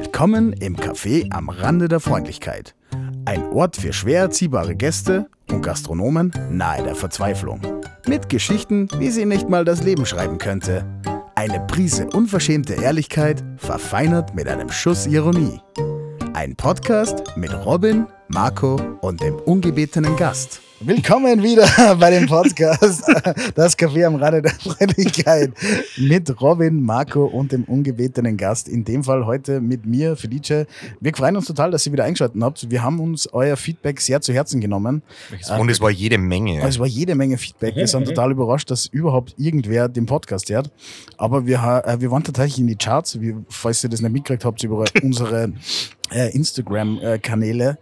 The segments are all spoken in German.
Willkommen im Café am Rande der Freundlichkeit. Ein Ort für schwer erziehbare Gäste und Gastronomen nahe der Verzweiflung. Mit Geschichten, wie sie nicht mal das Leben schreiben könnte. Eine Prise unverschämte Ehrlichkeit, verfeinert mit einem Schuss Ironie. Ein Podcast mit Robin, Marco und dem ungebetenen Gast. Willkommen wieder bei dem Podcast Das Café am Rande der Freundlichkeit mit Robin, Marco und dem ungebetenen Gast. In dem Fall heute mit mir, Felice. Wir freuen uns total, dass ihr wieder eingeschaltet habt. Wir haben uns euer Feedback sehr zu Herzen genommen. Und es war jede Menge. Es war jede Menge Feedback. Wir sind total überrascht, dass überhaupt irgendwer den Podcast hört. Aber wir, äh, wir waren tatsächlich in die Charts. Wir, falls ihr das nicht mitgekriegt habt, über unsere äh, Instagram-Kanäle.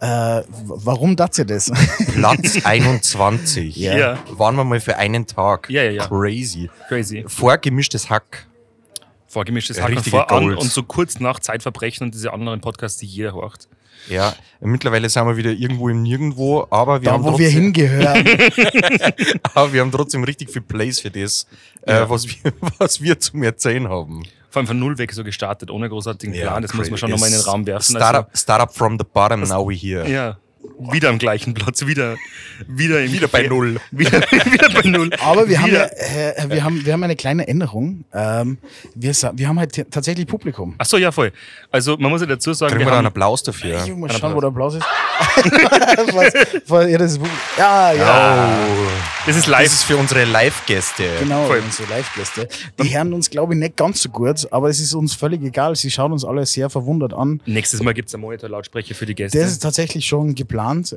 Äh, warum das ihr das? Platz 21. Ja. Ja. Waren wir mal für einen Tag. Ja, ja, ja. Crazy. Crazy. Vorgemischtes Hack. Vorgemischtes Hack vor an und so kurz nach Zeitverbrechen und diese anderen Podcasts, die jeder horcht. Ja, mittlerweile sind wir wieder irgendwo im Nirgendwo, aber wir, da, haben, wo wir trotzdem, hingehören. aber wir haben trotzdem richtig viel Plays für das, äh, Ja. was, wir, was wir zum Erzählen haben. Vor allem von Null weg so gestartet, ohne großartigen Ja, Plan. Das muss man schon nochmal in den Raum werfen. Startup, Startup from the bottom, now we here. Also, ja, wieder am gleichen Platz, wieder, wieder, im Wieder bei. Null. Wieder, wieder bei Null. Aber wir haben, ja, Wieder- äh, wir, haben, wir haben eine kleine Änderung. Ähm, wir, wir haben halt tatsächlich Publikum. Ach so, ja, voll. Also, man muss ja dazu sagen, Kriegen wir wir da einen haben, Applaus dafür? Ich muss schauen, wo der Applaus ist. was, was, ja, das ist, ja, ja. Oh, das ist das live. ist für unsere Live-Gäste. Genau, Voll. unsere Live-Gäste. Die hören uns, glaube ich, nicht ganz so gut, aber es ist uns völlig egal. Sie schauen uns alle sehr verwundert an. Nächstes Mal gibt es einen Monitor-Lautsprecher für die Gäste. Das ist tatsächlich schon geplant. Äh,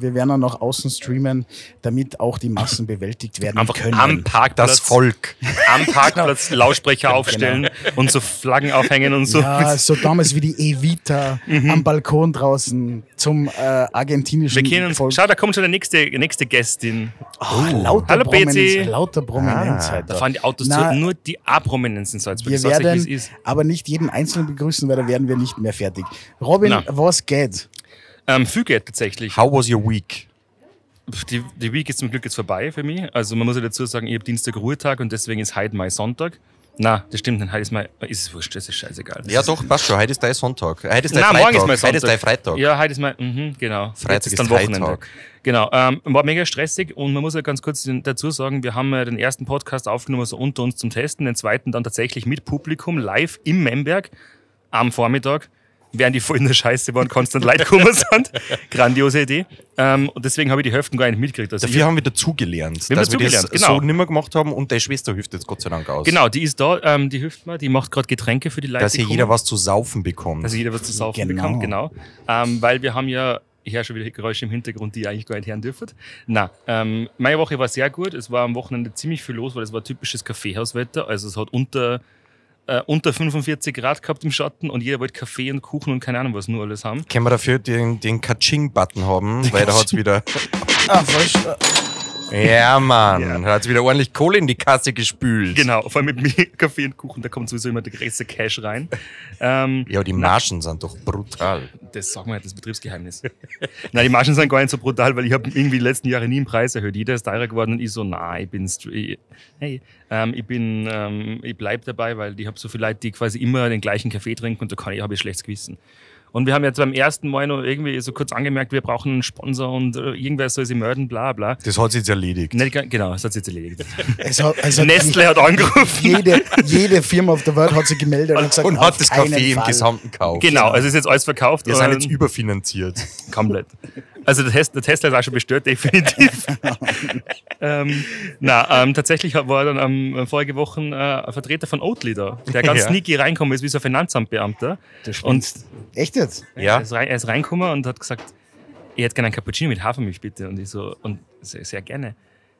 wir werden dann nach außen streamen, damit auch die Massen bewältigt werden Einfach können. am Parkplatz, Das Volk. am Parkplatz Lautsprecher aufstellen und so Flaggen aufhängen und so. Genau. Ja, so damals wie die Evita am Balkon draußen zum äh, argentinischen Wir kennen uns. Volk. Schau, da kommt schon der nächste, nächste Gästin. Oh, lauter Hallo, Prominenz, lauter Prominenz Ah, heute. Da fahren die Autos Na, zu, nur die A-Prominenz in Salzburg. Wir werden wie es ist. aber nicht jeden Einzelnen begrüßen, weil da werden wir nicht mehr fertig. Robin, Na. was geht? Ähm, Füge tatsächlich. How was your week? Die, die Week ist zum Glück jetzt vorbei für mich. Also man muss ja dazu sagen, ich habe Dienstag Ruhetag und deswegen ist heute mein Sonntag. Na, das stimmt nicht. Heute ist mein. Ist es wurscht, das ist scheißegal. Ja, doch, passt schon. Heute ist dein Sonntag. Heute ist dein Nein, Freitag. morgen ist mein Sonntag. Heute ist dein Freitag. Ja, heute ist mein. Mhm, genau. Freitag Jetzt ist dann Wochenende. Freitag. Genau. Ähm, war mega stressig und man muss ja ganz kurz dazu sagen, wir haben ja den ersten Podcast aufgenommen, so unter uns zum Testen, den zweiten dann tatsächlich mit Publikum live im Memberg am Vormittag. Während die voll in der Scheiße waren, konstant Leute gekommen sind. Grandiose Idee. Ähm, und deswegen habe ich die Hälfte gar nicht mitgekriegt. Also Dafür haben wir dazugelernt, Wir haben dass wir das dazugelernt, genau. so nimmer gemacht haben und deine Schwester hilft jetzt Gott sei Dank aus. Genau, die ist da, ähm, die hilft mir, die macht gerade Getränke für die Leute. Dass hier jeder was zu saufen bekommt. Dass jeder was zu saufen Genau. bekommt, genau. Ähm, weil wir haben ja, ich höre schon wieder Geräusche im Hintergrund, die ihr eigentlich gar nicht hören dürfen. Na, ähm, meine Woche war sehr gut. Es war am Wochenende ziemlich viel los, weil es war typisches Kaffeehauswetter. Also es hat unter, äh, unter 45 Grad gehabt im Schatten und jeder wollte Kaffee und Kuchen und keine Ahnung was nur alles haben. Können wir dafür den, den Kaching-Button haben, weil da hat's wieder. Ah, falsch. Ja, Mann. Ja. Da hat's wieder ordentlich Kohle in die Kasse gespült. Genau, vor allem mit mir Kaffee und Kuchen, da kommt sowieso immer der größte Cash rein. Ähm, Ja, die Margen sind doch brutal. Das sagen wir halt, das Betriebsgeheimnis. Nein, die Margen sind gar nicht so brutal, weil ich habe irgendwie die letzten Jahre nie einen Preis erhöht. Jeder ist teurer geworden und ich so, nein, ich bin, ich, hey, ähm, ich bin, ähm, ich bleib dabei, weil ich habe so viele Leute, die quasi immer den gleichen Kaffee trinken und da kann ich, habe ich schlechtes Gewissen. Und wir haben jetzt beim ersten Mal noch irgendwie so kurz angemerkt, wir brauchen einen Sponsor und äh, irgendwer soll sie melden, bla bla. Das hat sich jetzt erledigt. Nicht, genau, das hat sich jetzt erledigt. Es hat Nestle hat angerufen. Jede, jede Firma auf der Welt hat sich gemeldet und gesagt, Und hat das Kaffee im. Gesamten gekauft. Genau, also ist jetzt alles verkauft. Wir sind und- jetzt überfinanziert. Komplett. Also der, Test, der Tesla ist auch schon bestellt, definitiv. ähm, na, ähm, tatsächlich war dann am vorige Woche äh, ein Vertreter von Oatly da, der ganz Ja. sneaky reinkommen ist, wie so ein Finanzamtbeamter. Und spinnst. Jetzt? Ja. er, ist rein, er ist reingekommen und hat gesagt, ich hätte gerne einen Cappuccino mit Hafermilch, bitte. Und ich so, und sehr, sehr gerne.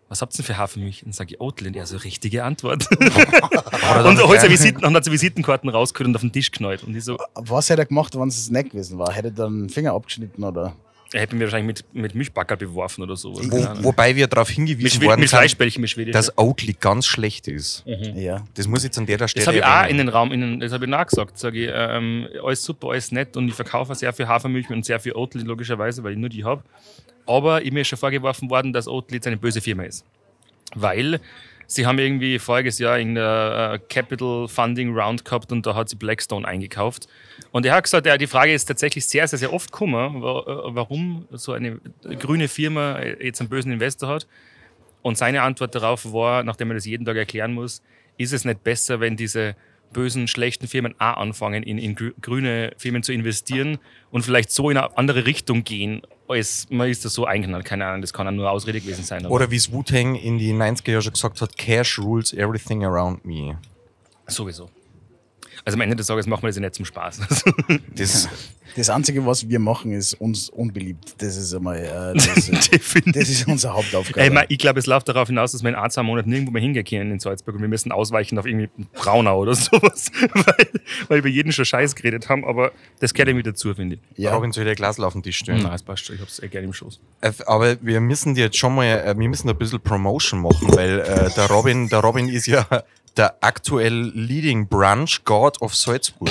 Was habt ihr denn für Hafermilch? Und dann sage ich Oatly. Und er so, richtige Antwort. und holt seine Visiten, und hat so Visitenkarten rausgeholt und auf den Tisch knallt. Und ich so, Was hätte er gemacht, wenn es nicht gewesen war? Hätte er dann den Finger abgeschnitten oder? Er hätte mir wahrscheinlich mit, mit Milchbackerl beworfen oder so. Wo, wobei wir darauf hingewiesen worden mit sind, mit dass Oatly ganz schlecht ist. Ja. Das muss jetzt an der Stelle Das habe ich auch in den Raum, in den, das habe ich nachgesagt. Sage ich, ähm, alles super, alles nett und ich verkaufe sehr viel Hafermilch und sehr viel Oatly, logischerweise, weil ich nur die habe. Aber mir ist schon vorgeworfen worden, dass Oatly jetzt eine böse Firma ist. Weil sie haben irgendwie voriges Jahr irgendein äh, Capital Funding Round gehabt und da hat sie Blackstone eingekauft. Und er hat gesagt, ja, die Frage ist tatsächlich sehr, sehr, sehr oft gekommen, äh, warum so eine grüne Firma jetzt einen bösen Investor hat. Und seine Antwort darauf war, nachdem er das jeden Tag erklären muss, ist es nicht besser, wenn diese bösen, schlechten Firmen auch anfangen, in, in grü- grüne Firmen zu investieren und vielleicht so in eine andere Richtung gehen, als man ist das so eingeknallt. Keine Ahnung, das kann auch nur Ausrede gewesen sein. Oder wie es Wu-Tang in die 90er Jahre schon gesagt hat, Cash rules everything around me. Sowieso. Also am Ende des Tages machen wir das ja nicht zum Spaß. Das, Das Einzige, was wir machen, ist uns unbeliebt. Das ist einmal, äh, das, das ist unsere Hauptaufgabe. Ey, man, ich glaube, es läuft darauf hinaus, dass wir in ein, zwei Monaten nirgendwo mehr hingehen können in Salzburg und wir müssen ausweichen auf irgendwie Braunau oder sowas, weil, weil wir jeden schon Scheiß geredet haben, aber das gehört irgendwie dazu, finde ich. ja. Robin soll dir ein Glas auf den Tisch stellen. Nein, es passt schon, ich hab's eh gerne im Schoß. Äh, Aber wir müssen dir jetzt schon mal, äh, wir müssen ein bisschen Promotion machen, weil äh, der Robin, der Robin ist ja der aktuell Leading Brunch God of Salzburg.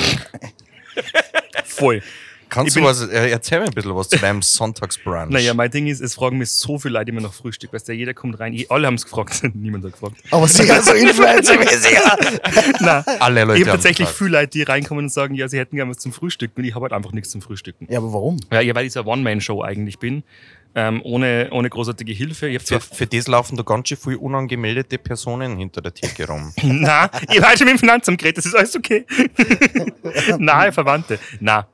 Voll. Kannst du was, äh, erzähl mir ein bisschen was zu deinem Sonntagsbrunch. Naja, mein Ding ist, es fragen mich so viele Leute immer nach Frühstück. Weißt du, jeder kommt rein, alle haben es gefragt, niemand hat gefragt. Aber sicher so Influencer wie sie. ja. Nein, Alle Leute ich habe haben tatsächlich gefragt. viele Leute, die reinkommen und sagen, ja, sie hätten gerne was zum Frühstücken und ich habe halt einfach nichts zum Frühstücken. Ja, aber warum? Ja, ja weil ich so eine One-Man-Show eigentlich bin, ähm, ohne, ohne großartige Hilfe. Ich Für, für das laufen da ganz schön viele unangemeldete Personen hinter der Theke rum. Na, ich war schon mit dem Finanzamt geredet, das ist alles okay. Nahe Verwandte. Na,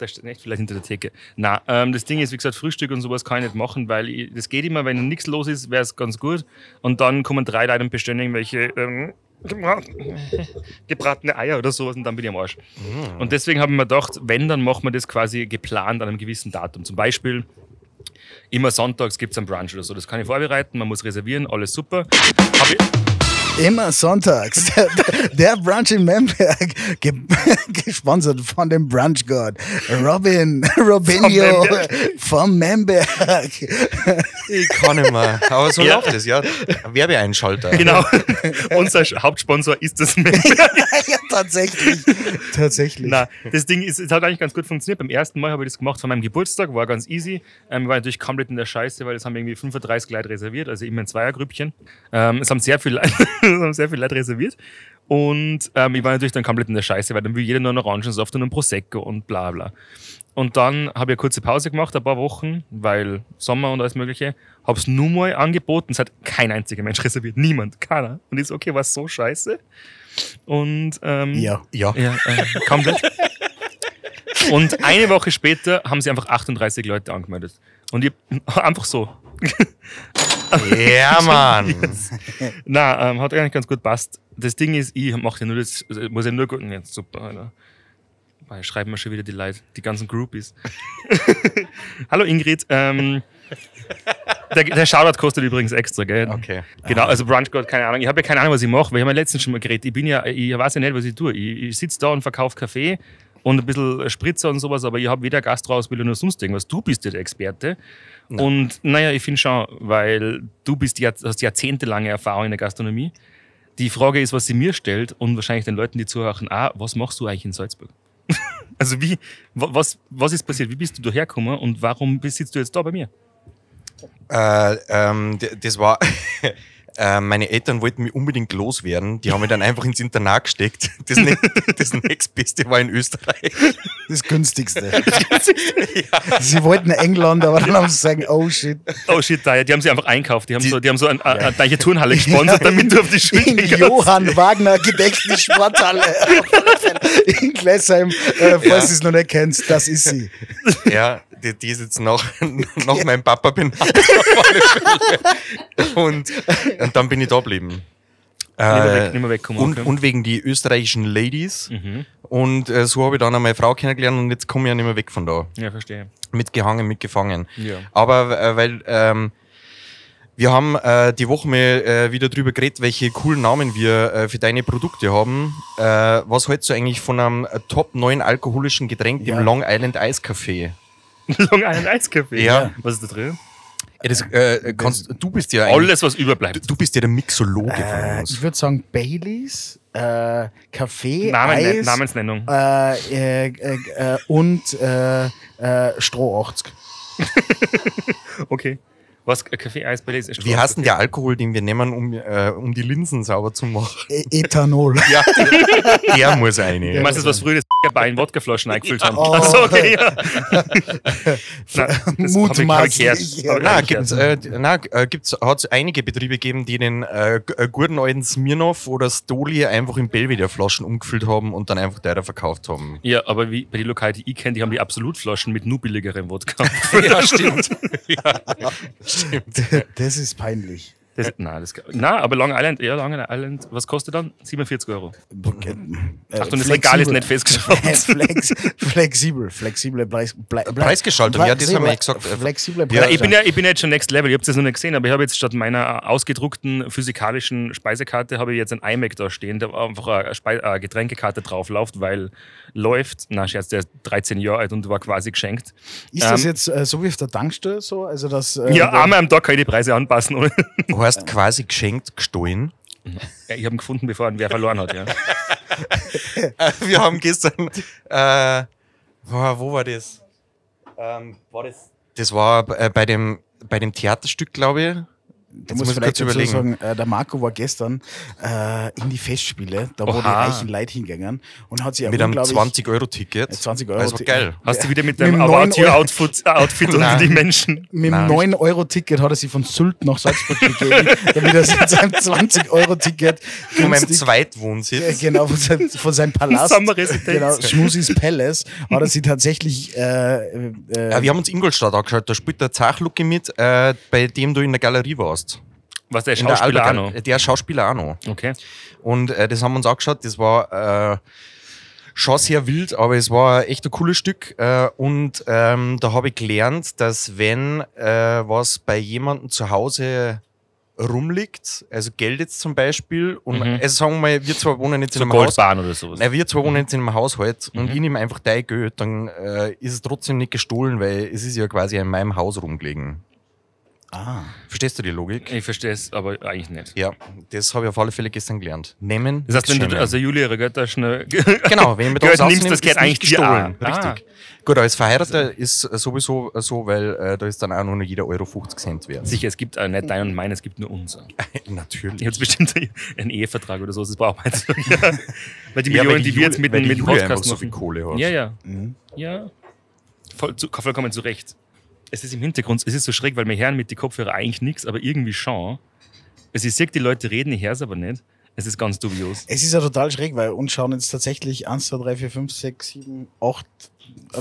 da steht nicht vielleicht hinter der Theke. Na, ähm, das Ding ist, wie gesagt, Frühstück und sowas kann ich nicht machen, weil ich, das geht immer, wenn nichts los ist, wäre es ganz gut. Und dann kommen drei Leute und bestellen irgendwelche ähm, gebrat- gebratene Eier oder sowas und dann bin ich am Arsch. Und deswegen habe ich mir gedacht, wenn, dann machen wir das quasi geplant an einem gewissen Datum. Zum Beispiel immer sonntags gibt es einen Brunch oder so. Das kann ich vorbereiten, man muss reservieren, alles super. Hab ich, Immer sonntags. Der, der Brunch in Memberg, ge gesponsert von dem Brunch God. Robin, Robinho vom Memberg. Ich kann nicht mehr. Aber so Ja. läuft es, ja. Werbeeinschalter. Genau. Unser Hauptsponsor ist das Member. ja, tatsächlich. Tatsächlich. Na, das Ding ist, es hat eigentlich ganz gut funktioniert. Beim ersten Mal habe ich das gemacht von meinem Geburtstag, war ganz easy. Ähm, war natürlich komplett in der Scheiße, weil es haben irgendwie 35 Leute reserviert, also immer in Zweiergrüppchen. Ähm, es haben sehr viele Leute, es haben sehr viele Leute reserviert. Und ähm, ich war natürlich dann komplett in der Scheiße, weil dann will jeder nur einen Orangensaft und einen Prosecco und bla bla. Und dann habe ich eine kurze Pause gemacht, ein paar Wochen, weil Sommer und alles Mögliche. Habe es nur mal angeboten. Es hat kein einziger Mensch reserviert. Niemand. Keiner. Und ich so, okay, war so scheiße. Und ähm, Ja. Ja. ja, äh, komplett. Und eine Woche später haben sie einfach 38 Leute angemeldet. Und ich einfach so. Ja, Mann. Na, ähm, hat eigentlich ganz gut passt. Das Ding ist, ich mache ja nur das, also muss ja nur gut. Ja, super, Alter. Boah, schreiben mir schon wieder die Leute, die ganzen Groupies. Hallo Ingrid. Ähm, der, der Shoutout kostet übrigens extra, gell? Okay. Genau, also Brunch God, keine Ahnung. Ich habe ja keine Ahnung, was ich mache, weil ich habe ja letztens schon mal geredet. Ich bin ja, ich weiß ja nicht, was ich tue. Ich, ich sitze da und verkaufe Kaffee und ein bisschen Spritzer und sowas, aber ich habe weder Gastroausbildung noch sonst irgendwas. Du bist ja der Experte. Und naja, ich finde schon, weil du bist ja, hast jahrzehntelange Erfahrung in der Gastronomie. Die Frage ist, was sie mir stellt und wahrscheinlich den Leuten, die zuhören, ah, was machst du eigentlich in Salzburg? also wie, wa- was, was ist passiert? Wie bist du dahergekommen und warum sitzt du jetzt da bei mir? Äh, ähm, das war. äh, meine Eltern wollten mich unbedingt loswerden. Die haben mich dann einfach ins Internat gesteckt. Das, ne das nächstbeste war in Österreich. Das günstigste. Sie wollten England, aber dann haben sie gesagt, oh shit. Oh shit, da, die haben sie einfach einkauft. Die haben Die- so, die haben so ein, eine, eine gleiche Turnhalle gesponsert, damit du auf die Schule In. Johann Wagner Gedächtnissporthalle. In Glessheim, äh, falls Ja. du es noch nicht kennst, das ist sie. Ja, die, die ist jetzt nach, nach meinem Papa benannt. Fälle. und, und dann bin ich da geblieben. mehr Äh, weg- nicht mehr und, und wegen die österreichischen Ladies. Mhm. Und äh, so habe ich dann auch meine Frau kennengelernt und jetzt komme ich ja nicht mehr weg von da. Ja, verstehe. Mitgehangen, mitgefangen. Ja. Aber äh, weil ähm, wir haben äh, die Woche mal äh, wieder drüber geredet, welche coolen Namen wir äh, für deine Produkte haben. Äh, was hältst du eigentlich von einem äh, Top 9 alkoholischen Getränk, Ja. dem Long Island Eiskaffee? Long Island Eiskaffee. Ja. Was ist da drin? Ja, das, äh, kannst, du bist ja Alles, was überbleibt. du bist ja der Mixologe Äh, von ich uns. würde sagen Baileys, äh, Kaffee, Namen, Eis Namensnennung. äh, äh, äh, äh, und äh, äh, Stroh 80. Okay. Was? Ein Kaffee-Eis bei ist Wie heißt denn der Alkohol, den wir nehmen, um, äh, um die Linsen sauber zu machen? E Ethanol. Ja, der, der muss Du eine. meinst das, was früher das bei in Wodkaflaschen eingefüllt haben? Oh. Achso, okay, ja. Nein, das Mutmaßlich. hab ich- hab ich gehört. Ja. Na, nein, gibt's, äh, na, äh, gibt's, hat's einige Betriebe gegeben, die den äh, äh, guten alten Smirnoff oder Stoli einfach in Belvedere-Flaschen umgefüllt haben und dann einfach teurer verkauft haben. Ja, aber wie bei den Lokalen, die ich kenne, die haben die Absolutflaschen mit nur billigerem Wodka. ja, stimmt. ja, stimmt. Das ist peinlich. Das, nein, das, nein, aber Long Island, ja, Long Island, was kostet dann? 47 Euro. Äh, Achtung, das Regal ist nicht festgeschraubt. Flex, flexibel, flexible Preis, Ble, Ble, Preisgestaltung, ja, das haben wir ja gesagt. Flexible Ja, Ja, ich, bin ja, ich bin ja jetzt schon Next Level, ich habe das noch nicht gesehen, aber ich habe jetzt statt meiner ausgedruckten physikalischen Speisekarte habe ich jetzt ein iMac da stehen, da einfach eine, Spei eine Getränkekarte drauf läuft, weil läuft, na Scherz, der ist 13 Jahre alt und war quasi geschenkt. Ist das ähm, jetzt äh, so wie auf der Tankstelle so? Also das, äh, Ja, einmal am Tag kann ich die Preise anpassen. Oder? Heißt quasi geschenkt, gestohlen. Ja, ich habe ihn gefunden, bevor ihn wer verloren hat. Ja. Wir haben gestern, äh, wo, wo war das? Ähm, war das? Das war äh, bei dem, bei dem Theaterstück, glaube ich. Du Jetzt musst muss ich vielleicht kurz dazu überlegen. sagen, äh, der Marco war gestern äh, in die Festspiele, da wo die reichen Leute hingegangen und hat sich Mit einem unglaublich- 20-Euro-Ticket. 20 Euro. Das war geil. Hast du wieder mit dem neuen Outfit Outfit unter die Menschen? Mit dem 9-Euro-Ticket hat er sich von Sylt nach Salzburg begeben, damit er mit seinem 20-Euro-Ticket Von meinem Zweitwohnsitz. äh, genau, von, sein, von seinem Palast, genau, Schmusis Palace, hat er sich tatsächlich äh, äh, Ja, wir haben uns Ingolstadt angeschaut. Da spielt der Zachlucki mit, äh, bei dem du in der Galerie warst. Was der der Schauspieler Alba- noch? Der Schauspieler auch noch. Okay. Und äh, das haben wir uns angeschaut. Das war äh, schon sehr wild, aber es war echt ein cooles Stück. Äh, und ähm, da habe ich gelernt, dass wenn äh, was bei jemandem zu Hause rumliegt, also Geld jetzt zum Beispiel, und Mhm. also sagen wir mal, wir zwei wohnen jetzt So in einem Haus, Goldbahn oder sowas. Nein, wir zwei wohnen jetzt in einem Haushalt und Mhm. ich nehme einfach dein Geld, dann äh, ist es trotzdem nicht gestohlen, weil es ist ja quasi in meinem Haus rumgelegen. Ah, Verstehst du die Logik? Ich verstehe es, aber eigentlich nicht. Ja, das habe ich auf alle Fälle gestern gelernt. Nehmen. Das heißt, wenn du also Julia ihre Götter schnell Genau, wenn mir Geld das nimmst, das geht ist eigentlich gestohlen. Ah. Richtig. Gut, als Verheirateter ist sowieso so, weil äh, da ist dann auch nur noch jeder Euro 50 Cent wert. Sicher, es gibt äh, nicht dein und mein, es gibt nur unser. Natürlich. Ich habe bestimmt einen Ehevertrag oder so, das braucht man jetzt. Weil die Ja, Millionen, weil die wir jetzt mit, die mit dem Podcast so viel Kohle hat. Ja, ja. mhm. Ja. Voll, zu, vollkommen zu Recht. Es ist im Hintergrund, es ist so schräg, weil wir hören mit den Kopfhörer eigentlich nichts, aber irgendwie schon. Also ich sehe die Leute reden, ich höre es aber nicht. Es ist ganz dubios. Es ist ja total schräg, weil uns schauen jetzt tatsächlich 1, 2, 3, 4, 5, 6, 7, 8,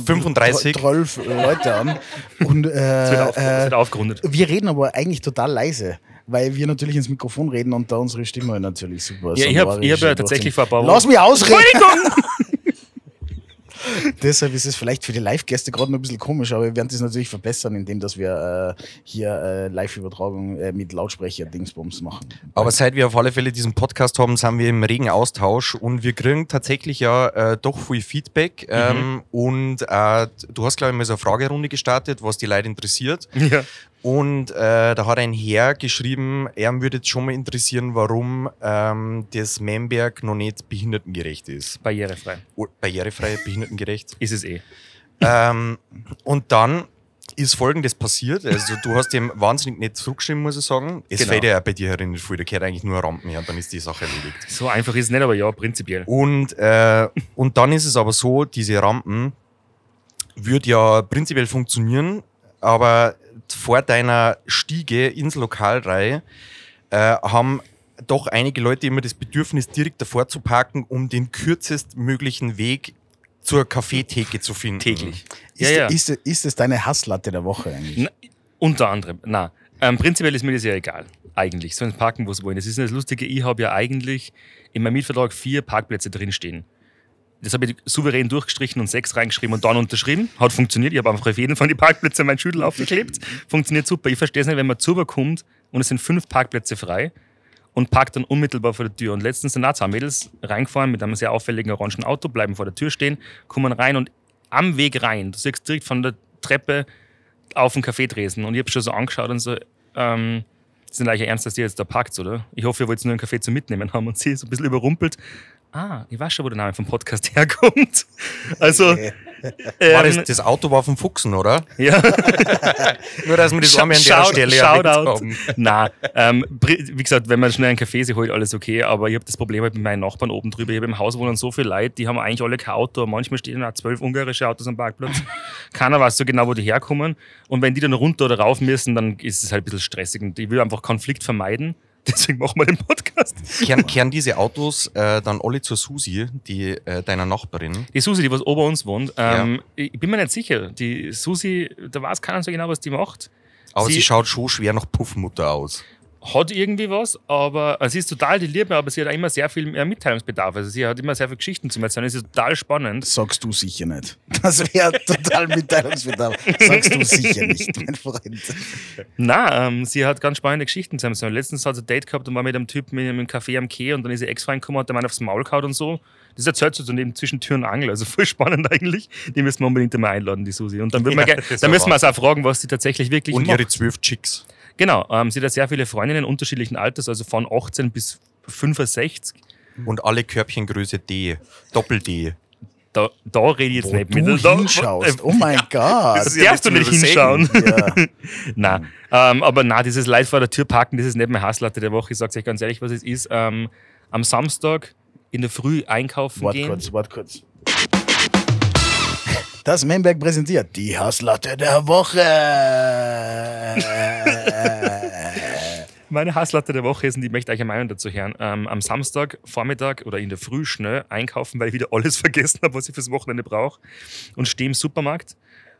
35. 12 Leute an. Und Es wird, auf, es äh, wird äh, aufgerundet. wir reden aber eigentlich total leise, weil wir natürlich ins Mikrofon reden und da unsere Stimme natürlich super Ja, ich habe hab ja tatsächlich vor ein paar Lass Wochen. mich ausreden! Deshalb ist es vielleicht für die Live-Gäste gerade noch ein bisschen komisch, aber wir werden das natürlich verbessern, indem dass wir äh, hier äh, Live-Übertragung äh, mit Lautsprecher-Dingsbums machen. Aber seit wir auf alle Fälle diesen Podcast haben, sind wir im regen Austausch und wir kriegen tatsächlich ja äh, doch viel Feedback. Ähm, und äh, du hast, glaube ich, mal so eine Fragerunde gestartet, was die Leute interessiert. Ja. Und äh, da hat ein Herr geschrieben, er würde jetzt schon mal interessieren, warum ähm, das Memberg noch nicht behindertengerecht ist. Barrierefrei. Oh, barrierefrei, behindertengerecht. Ist es eh. ähm, und dann ist folgendes passiert. Also du hast dem wahnsinnig nicht zurückgeschrieben, muss ich sagen. Es Genau. fällt ja bei dir herin viel, da gehört eigentlich nur Rampen her und dann ist die Sache erledigt. So einfach ist es nicht, aber ja, prinzipiell. Und, äh, und dann ist es aber so, diese Rampen wird ja prinzipiell funktionieren, aber vor deiner Stiege ins Lokalreihe äh, haben doch einige Leute immer das Bedürfnis, direkt davor zu parken, um den kürzestmöglichen Weg zur Kaffeetheke zu finden. Täglich. Ist, Ja, ja. ist, ist es deine Hasslatte der Woche eigentlich? Na, unter anderem. Na, ähm, prinzipiell ist mir das ja egal. Eigentlich. Sollen parken, wo sie wollen. Das ist das Lustige. Ich habe ja eigentlich in meinem Mietvertrag vier Parkplätze drinstehen. Das habe ich souverän durchgestrichen und sechs reingeschrieben und dann unterschrieben. Hat funktioniert. Ich habe einfach auf jeden Fall die Parkplätze meinen Schüttel aufgeklebt. Funktioniert super. Ich verstehe es nicht, wenn man zu kommt und es sind fünf Parkplätze frei und parkt dann unmittelbar vor der Tür. Und letztens sind auch zwei Mädels reingefahren mit einem sehr auffälligen orangen Auto, bleiben vor der Tür stehen, kommen rein und am Weg rein, du siehst direkt von der Treppe auf den Kaffeetresen und ich habe schon so angeschaut und so, ähm, sind eigentlich ernst, dass ihr jetzt da parkt, oder? Ich hoffe, ihr wollt nur einen Kaffee zum Mitnehmen haben und sie ist so ein bisschen überrumpelt. Ah, ich weiß schon, wo der Name vom Podcast herkommt. Also, War Ähm, das, das Auto war vom Fuchsen, oder? ja. Nur, dass wir das einmal an der Shout- Stelle Shoutout. haben. Nein, ähm, wie gesagt, wenn man schnell einen Kaffee sich holt, alles okay. Aber ich habe das Problem halt mit meinen Nachbarn oben drüber. Ich habe im Haus wohnen so viele Leute, die haben eigentlich alle kein Auto. Manchmal stehen auch zwölf ungarische Autos am Parkplatz. Keiner weiß so genau, wo die herkommen. Und wenn die dann runter oder rauf müssen, dann ist es halt ein bisschen stressig. Und ich will einfach Konflikt vermeiden. Deswegen machen wir den Podcast. Kehren, kehren diese Autos äh, dann alle zur Susi, die äh, deiner Nachbarin? Die Susi, die was ober uns wohnt, ähm, ich bin mir nicht sicher. Die Susi, da weiß keiner so genau, was die macht. Aber sie, Sie- schaut schon schwer nach Puffmutter aus. Hat irgendwie was, aber also sie ist total die Liebe, aber sie hat auch immer sehr viel mehr Mitteilungsbedarf. Also sie hat immer sehr viele Geschichten zu erzählen. Es ist total spannend. Sagst du sicher nicht. Das wäre total Mitteilungsbedarf. Sagst du sicher nicht, mein Freund. Na, ähm, sie hat ganz spannende Geschichten zu erzählen. Letztens hat sie ein Date gehabt und war mit einem Typ mit einem Café am Quai und dann ist ihr Ex-Freund gekommen und hat der Mann aufs Maul gehauen und so. Das erzählt sie so neben zwischen Tür und Angel. Also voll spannend eigentlich. Die müssen wir unbedingt einmal einladen, die Susi. Und dann, wir Ja, das dann müssen wir uns auch fragen, was sie tatsächlich wirklich Und macht. ihre zwölf Chicks. Genau, ähm, sie hat sehr viele Freundinnen unterschiedlichen Alters, also von 18 bis 65. Und alle Körbchengröße D. Doppel-D. Da, da rede ich jetzt Wo nicht du mit. Da, hinschaust. Oh mein Gott. Das darfst du nicht hinschauen. Ja. Nein, ähm, aber na, dieses Leid vor der Tür parken, das ist nicht mehr Hasslatte der Woche. Ich sag's euch ganz ehrlich, was es ist. Ähm, am Samstag in der Früh einkaufen Wart gehen. kurz, wart kurz. Das Memberg präsentiert die Hasslatte der Woche. Meine Hasslatte der Woche ist, und ich möchte euch eine Meinung dazu hören, ähm, am Samstag, Vormittag oder in der Früh schnell einkaufen, weil ich wieder alles vergessen habe, was ich fürs Wochenende brauche und stehe im Supermarkt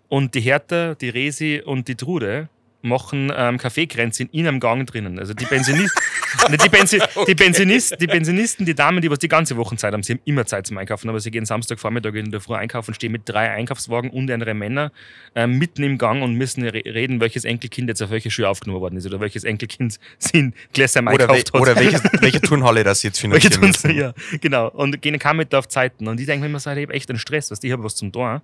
und die Hertha, die Resi und die Trude machen ähm, Kaffeekränze in einem Gang drinnen. Also die, Pensionist, Ne, die, Pensi die, Pensionist, die Pensionisten, die Damen, die was die ganze Wochenzeit haben, sie haben immer Zeit zum Einkaufen, aber sie gehen Samstagvormittag in der Früh einkaufen, stehen mit drei Einkaufswagen und andere Männer ähm, mitten im Gang und müssen re reden, welches Enkelkind jetzt auf welche Schule aufgenommen worden ist oder welches Enkelkind sie wel einkauft hat. oder welche, welche Turnhalle das jetzt Welche finanzieren sie, müssen. ja, genau. Und gehen kaum mit auf Zeiten. Und ich denke mir immer so, ich habe echt einen Stress, du, ich habe was zum Tor.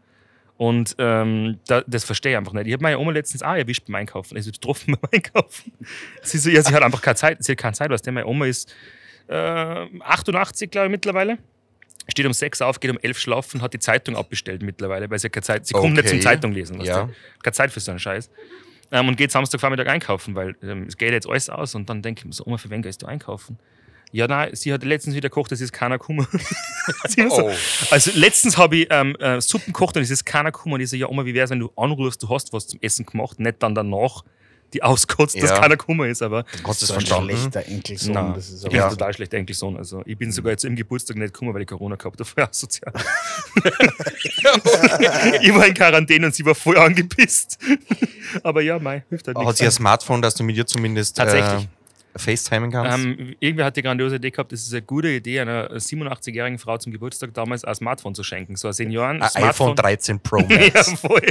Und ähm, da, das verstehe ich einfach nicht. Ich habe meine Oma letztens auch erwischt beim Einkaufen. Also getroffen beim Einkaufen. Sie, so, ja, sie hat einfach keine Zeit. Sie hat keine Zeit, weißt du. Meine Oma ist äh, 88, glaube ich, mittlerweile. Steht um 6 auf, geht um 11 schlafen, hat die Zeitung abbestellt mittlerweile, weil sie keine Zeit, sie kommt nicht Okay. zum Zeitung lesen. Ja. Keine Zeit für so einen Scheiß. Ähm, und geht Samstagvormittag einkaufen, weil ähm, es geht jetzt alles aus. Und dann denke ich mir so, Oma, für wen gehst du einkaufen? Ja, nein, sie hat letztens wieder gekocht, das ist keiner so, Oh. also letztens habe ich ähm, äh, Suppen gekocht und es ist keiner gekommen. Und ich so, ja Oma, wie wäre es, wenn du anrufst, du hast was zum Essen gemacht, nicht dann danach die auskotzt, dass Ja. keiner gekommen ist. Aber So das ein verstanden? schlechter Enkelsohn. nein, Das ist ich bin Ja. ein total schlechter Enkelsohn. Also ich bin sogar jetzt im Geburtstag nicht gekommen, weil ich Corona gehabt habe. Voll asozial. ich war in Quarantäne und sie war voll angepisst. Aber ja, mei, hilft halt Hat sie ein Smartphone, dass du mit ihr zumindest Tatsächlich. Äh, FaceTimen kannst? Ähm, irgendwer hat die grandiose Idee gehabt, es ist eine gute Idee, einer 87-jährigen Frau zum Geburtstag damals ein Smartphone zu schenken. So ein Senioren ein iPhone 13 Pro Ja, Max. voll.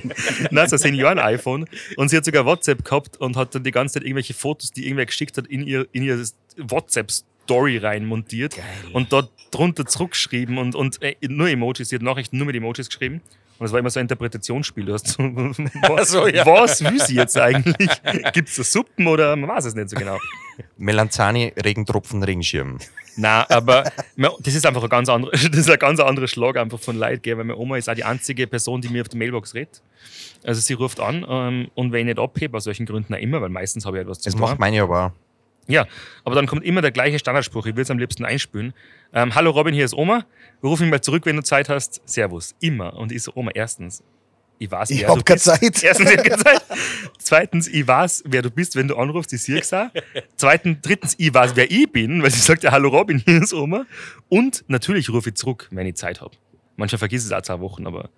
Nein, so ein Senioren-iPhone. Und sie hat sogar WhatsApp gehabt und hat dann die ganze Zeit irgendwelche Fotos, die irgendwer geschickt hat, in ihr, in ihr WhatsApp-Story rein montiert und dort drunter zurückgeschrieben und, und äh, nur Emojis. Sie hat Nachrichten nur mit Emojis geschrieben. Und es war immer so ein Interpretationsspiel. Du hast so, was, so, ja. was will sie jetzt eigentlich? Gibt es da Suppen oder man weiß es nicht so genau. Melanzani, Regentropfen, Regenschirm. Nein, aber das ist einfach ein ganz anderer, das ist ein ganz anderer Schlag einfach von Leid, gell? weil meine Oma ist auch die einzige Person, die mir auf der Mailbox redet. Also sie ruft an ähm, und wenn ich nicht abhebe, aus solchen Gründen auch immer, weil meistens habe ich etwas zu Das tun. macht meine aber auch. Ja, aber dann kommt immer der gleiche Standardspruch, ich will es am liebsten einspülen. Ähm, Hallo Robin, hier ist Oma. Ruf mich mal zurück, wenn du Zeit hast. Servus. Immer. Und ich so, Oma, erstens, ich weiß, Ich wer hab du keine bist. Zeit. Erstens, ich hab keine Zeit. Zweitens, ich weiß, wer du bist, wenn du anrufst, ich sehe es auch. Zweitens, drittens, ich weiß, wer ich bin, weil sie sagt ja, hallo Robin, hier ist Oma. Und natürlich rufe ich zurück, wenn ich Zeit habe. Manchmal vergisst es auch zwei Wochen, aber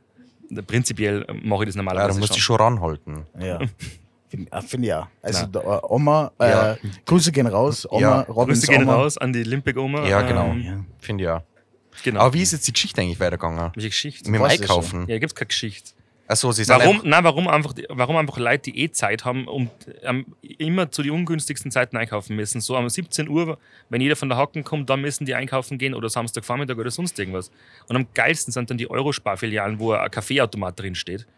prinzipiell äh, mache ich das Ja, normalerweise da musst du schon. schon ranhalten. Ja. Finde ah, ja. Also äh, Oma, äh, Ja. Grüße gehen raus. Oma, Ja, Robins Grüße gehen Oma. raus an die Limpig-Oma. Ja, genau. Ähm, Ja. Finde ich auch. genau. Aber wie ist jetzt die Geschichte eigentlich weitergegangen? Welche Geschichte? Mit dem Einkaufen. Ja, gibt es keine Geschichte. Achso, sie sind Warum, einfach- nein, warum, einfach, warum einfach Leute, die eh Zeit haben und ähm, immer zu den ungünstigsten Zeiten einkaufen müssen? So um 17 Uhr, wenn jeder von der Hacken kommt, dann müssen die einkaufen gehen oder Samstagvormittag oder sonst irgendwas. Und am geilsten sind dann die Eurosparfilialen, wo ein Kaffeeautomat drin steht.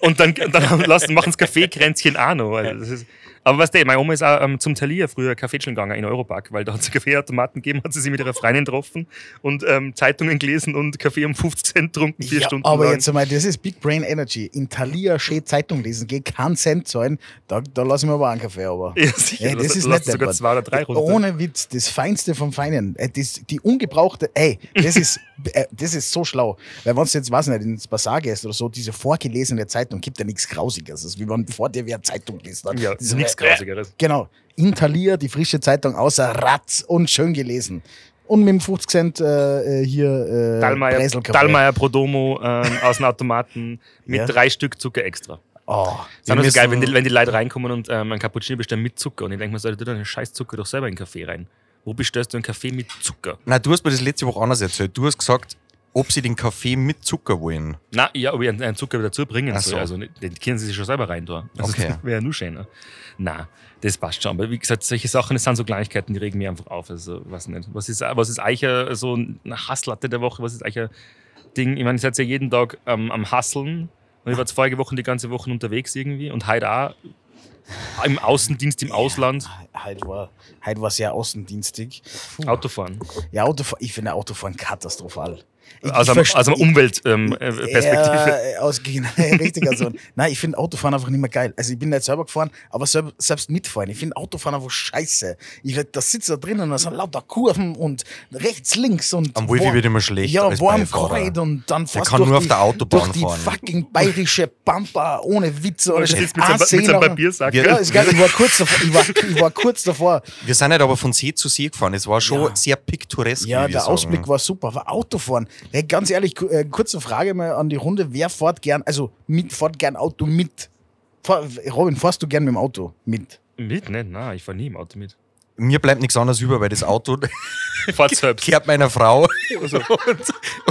Und dann, dann lassen, machen sie Kaffeekränzchen auch noch. Also das ist, aber was der, meine Oma ist auch ähm, zum Thalia früher Kaffee gegangen in Europark, weil da hat es Kaffeeautomaten gegeben, hat sie sich mit ihrer Freundin getroffen und ähm, Zeitungen gelesen und Kaffee um 50 Cent getrunken, vier ja, Stunden aber lang. jetzt einmal, das ist Big Brain Energy. In Thalia schön Zeitung lesen, geh keinen Cent zahlen, da, da lassen wir aber einen Kaffee. Aber. Ja, sicher. Ey, das Lass- ist nicht sogar zwei oder drei runter. Ohne Witz, das Feinste vom Feinen. Äh, Das, die ungebrauchte, ey, das ist, äh, das ist so schlau. Weil wenn du jetzt, weiß nicht, ins Bazar gehst oder so, diese vorgelesene Zeitung gibt ja nichts Grausiges. Das ist wie wenn vor dir wer Zeitung liest. Ja, das Grausigeres. Genau. In Thalia, die frische Zeitung, außer Ratz und schön gelesen. Und mit dem 50 Cent äh, äh, hier äh, Dallmayr. Dallmayr Prodomo ähm, aus dem Automaten mit Ja. drei Stück Zucker extra. Oh, Das ist geil, wenn die, wenn die Leute reinkommen und ähm, einen Cappuccino bestellen mit Zucker. Und ich denke mir, soll du deinen scheiß Zucker doch selber in den Kaffee rein. Wo bestellst du einen Kaffee mit Zucker? Nein, du hast mir das letzte Woche anders erzählt. Du hast gesagt, ob sie den Kaffee mit Zucker wollen. Na, ja, ob ich einen, einen Zucker dazu bringen Ach soll. so. Also, den können sie sich schon selber rein tun. Also, Okay. Das wäre ja nur schöner. Na, das passt schon. Aber wie gesagt, solche Sachen, das sind so Kleinigkeiten, die regen mich einfach auf. Also, was nicht. Was ist, was ist eigentlich ein- so eine Hasslatte der Woche? Was ist eigentlich ein Ding? Ich meine, ihr seid ja jeden Tag ähm, am Hasseln. Und ich war jetzt vorige Woche die ganze Woche unterwegs irgendwie und heute auch im Außendienst im Ausland. Heute war, heute war sehr außendienstig. Autofahren. Ja, Autofahren, ich finde Autofahren katastrophal. Aus ich einem, aus einer Umweltperspektive. Ähm, aus, genau, richtig. Also, nein, ich finde Autofahren einfach nicht mehr geil. Also ich bin nicht selber gefahren, aber selber, selbst mitfahren. Ich finde Autofahren einfach scheiße. Ich, werd- da sitzt da drinnen und da sind lauter Kurven und rechts, links und Am warm- wird immer schlecht Ja, warm kalt und dann fährst kann durch nur auf die, der Autobahn durch die fahren. fucking bayerische Pampa ohne Witze. Oder du mit seinem, mit seinem Papiersack. Wir- Ja, ist geil. Ich war kurz davor. Ich war, ich war kurz davor. Wir sind nicht aber von See zu See gefahren. Es war schon Ja. sehr piktoresk. Ja, wie wir der sagen. Ausblick war super, aber Autofahren. Hey, ganz ehrlich, äh, kurze Frage mal an die Runde. Wer fährt gern, also mit, fährt gern Auto mit? Robin, fährst du gern mit dem Auto mit? Mit? Nicht? Nein, ich fahre nie im Auto mit. Mir bleibt nichts anderes über, weil das Auto Fahrt selbst. gehört meiner Frau und,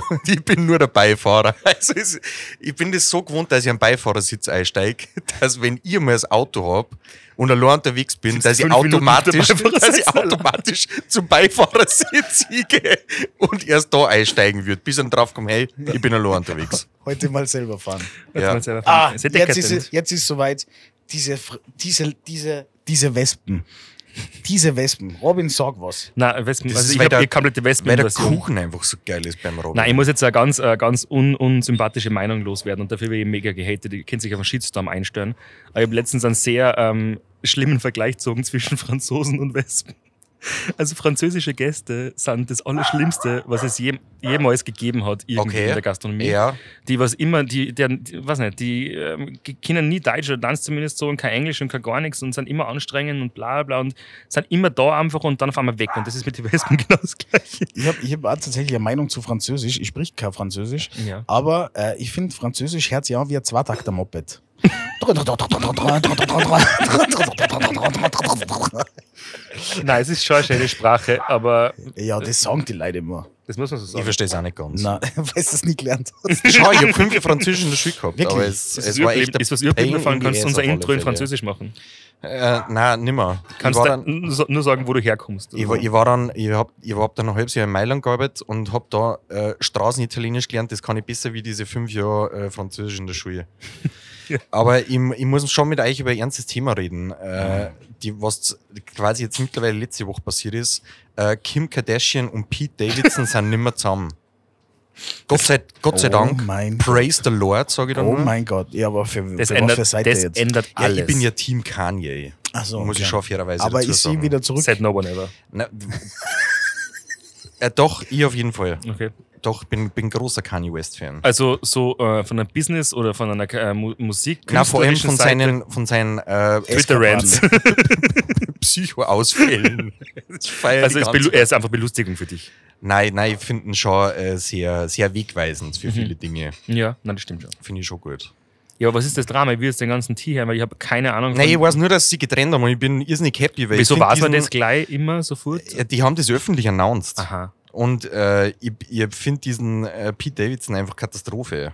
und ich bin nur der Beifahrer. Also es, ich bin das so gewohnt, dass ich am Beifahrersitz einsteige, dass wenn ich mal das Auto hab und allein unterwegs bin, dass ich, automatisch, dass ich Beifahrersitz. automatisch zum Beifahrersitz gehe und erst da einsteigen würde, bis ich dann drauf komme, hey, ich bin allein unterwegs. Heute mal selber fahren. Ja. Ah, Ist ja jetzt ist, jetzt ist soweit. Diese, diese, diese, diese Wespen. Diese Wespen. Robin, sag was. Nein, Wespen, Das also ist, ich weil habe der- die komplette Weil der. Kuchen einfach so geil ist beim Robin. Nein, ich muss jetzt eine ganz, äh, ganz un unsympathische Meinung loswerden und dafür werde ich mega gehatet. Ich kann sich auf einen Shitstorm einstellen. Aber ich habe letztens einen sehr ähm, schlimmen Vergleich gezogen zwischen Franzosen und Wespen. Also französische Gäste sind das Allerschlimmste, was es je, jemals gegeben hat irgendwie Okay. in der Gastronomie. Ja, Die was immer, die, die, die weiß nicht, die ähm, die können nie Deutsch oder dann zumindest so und kein Englisch und kein gar nichts und sind immer anstrengend und bla bla und sind immer da einfach und dann auf einmal weg. Und das ist mit den Wespen genau das Gleiche. Ich habe ich hab auch tatsächlich eine Meinung zu Französisch. Ich sprich kein Französisch. Ja. Aber äh, ich finde, Französisch hört sich an wie ein Zweitakter-Moped. Nein, es ist schon eine schöne Sprache, aber ja, das sagen die Leute immer. das muss man so ich sagen. verstehe es auch nicht ganz. Nein, weil du das nie gelernt hast. Schau, ich habe fünf Französisch in der Schule gehabt, Wirklich? aber es, Ist es was war echt ist was übrig Pain gefallen, kannst du unser Intro in. Französisch machen. Äh, nein, nimmer. Kannst du nur so- nur sagen, wo du herkommst. ich war, ich war dann, ich hab, ich hab dann ein halbes Jahr in Mailand gearbeitet und hab da äh, Straßenitalienisch gelernt. Das kann ich besser wie diese fünf Jahre äh, Französisch in der Schule. Aber ich, ich muss schon mit euch über ein ernstes Thema reden. Äh, die, was quasi jetzt mittlerweile letzte Woche passiert ist. Äh, Kim Kardashian und Pete Davidson sind nimmer zusammen. Gott sei, Gott sei Oh Dank. mein Praise the Lord, sage ich dann Oh nur. mein Gott. Ja, aber für, das für was ändert, für Seite das jetzt? ändert Ja, alles. ich bin ja Team Kanye. Ach so, muss ich okay. schon fairerweise Aber dazu ich sehe sagen. wieder zurück. Said no one ever. Na, äh, doch, ich auf jeden Fall. Okay. Doch, bin, bin großer Kanye West-Fan. Also so äh, von einer Business oder von einer äh, Mu Musik. Na, vor allem von Seite, seinen, von seinen äh, Twitter-Rants. Psycho-Ausfällen. Also ist er ist einfach Belustigung für dich. Nein, nein, ich finde ihn schon äh, sehr, sehr wegweisend Mhm. für viele Dinge. Ja, nein, das stimmt schon. Finde ich schon gut. Ja, aber was ist das Drama? Ich will jetzt den ganzen Tee hören, weil ich habe keine Ahnung. Nein, ich weiß nur, dass sie getrennt haben und ich bin irrsinnig happy, weil Wieso ich find weiß man diesen- das gleich immer sofort? Die haben das öffentlich announced. Aha. Und äh, ich, ich finde diesen äh, Pete Davidson einfach Katastrophe.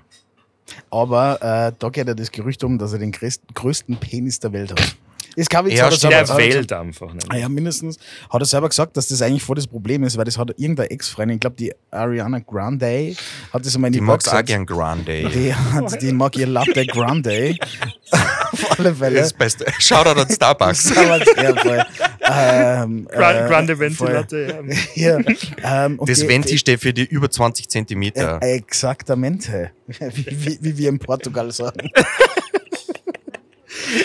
Aber äh, da geht ja das Gerücht um, dass er den größten Penis der Welt hat. Das kann ich Ja, hat er stimmt. selber- Der hat er wählt einfach. Ne? Ah ja, mindestens hat er selber gesagt, dass das eigentlich voll das Problem ist, weil das hat irgendeine Ex-Freundin, ich glaube die Ariana Grande, hat das einmal in die Die Box mag's auch gesetzt. gern Grande. Die, hat, die mag ihr Latte Grande. Auf alle Fälle. Das Beste. Shoutout an Starbucks. Ja, voll. Ähm, Gran- äh, Grande voll. Ventilatte. Ja, ähm, und Das die- Venti steht für die über 20 Zentimeter. Äh, exaktamente. Wie, wie, wie wir in Portugal sagen.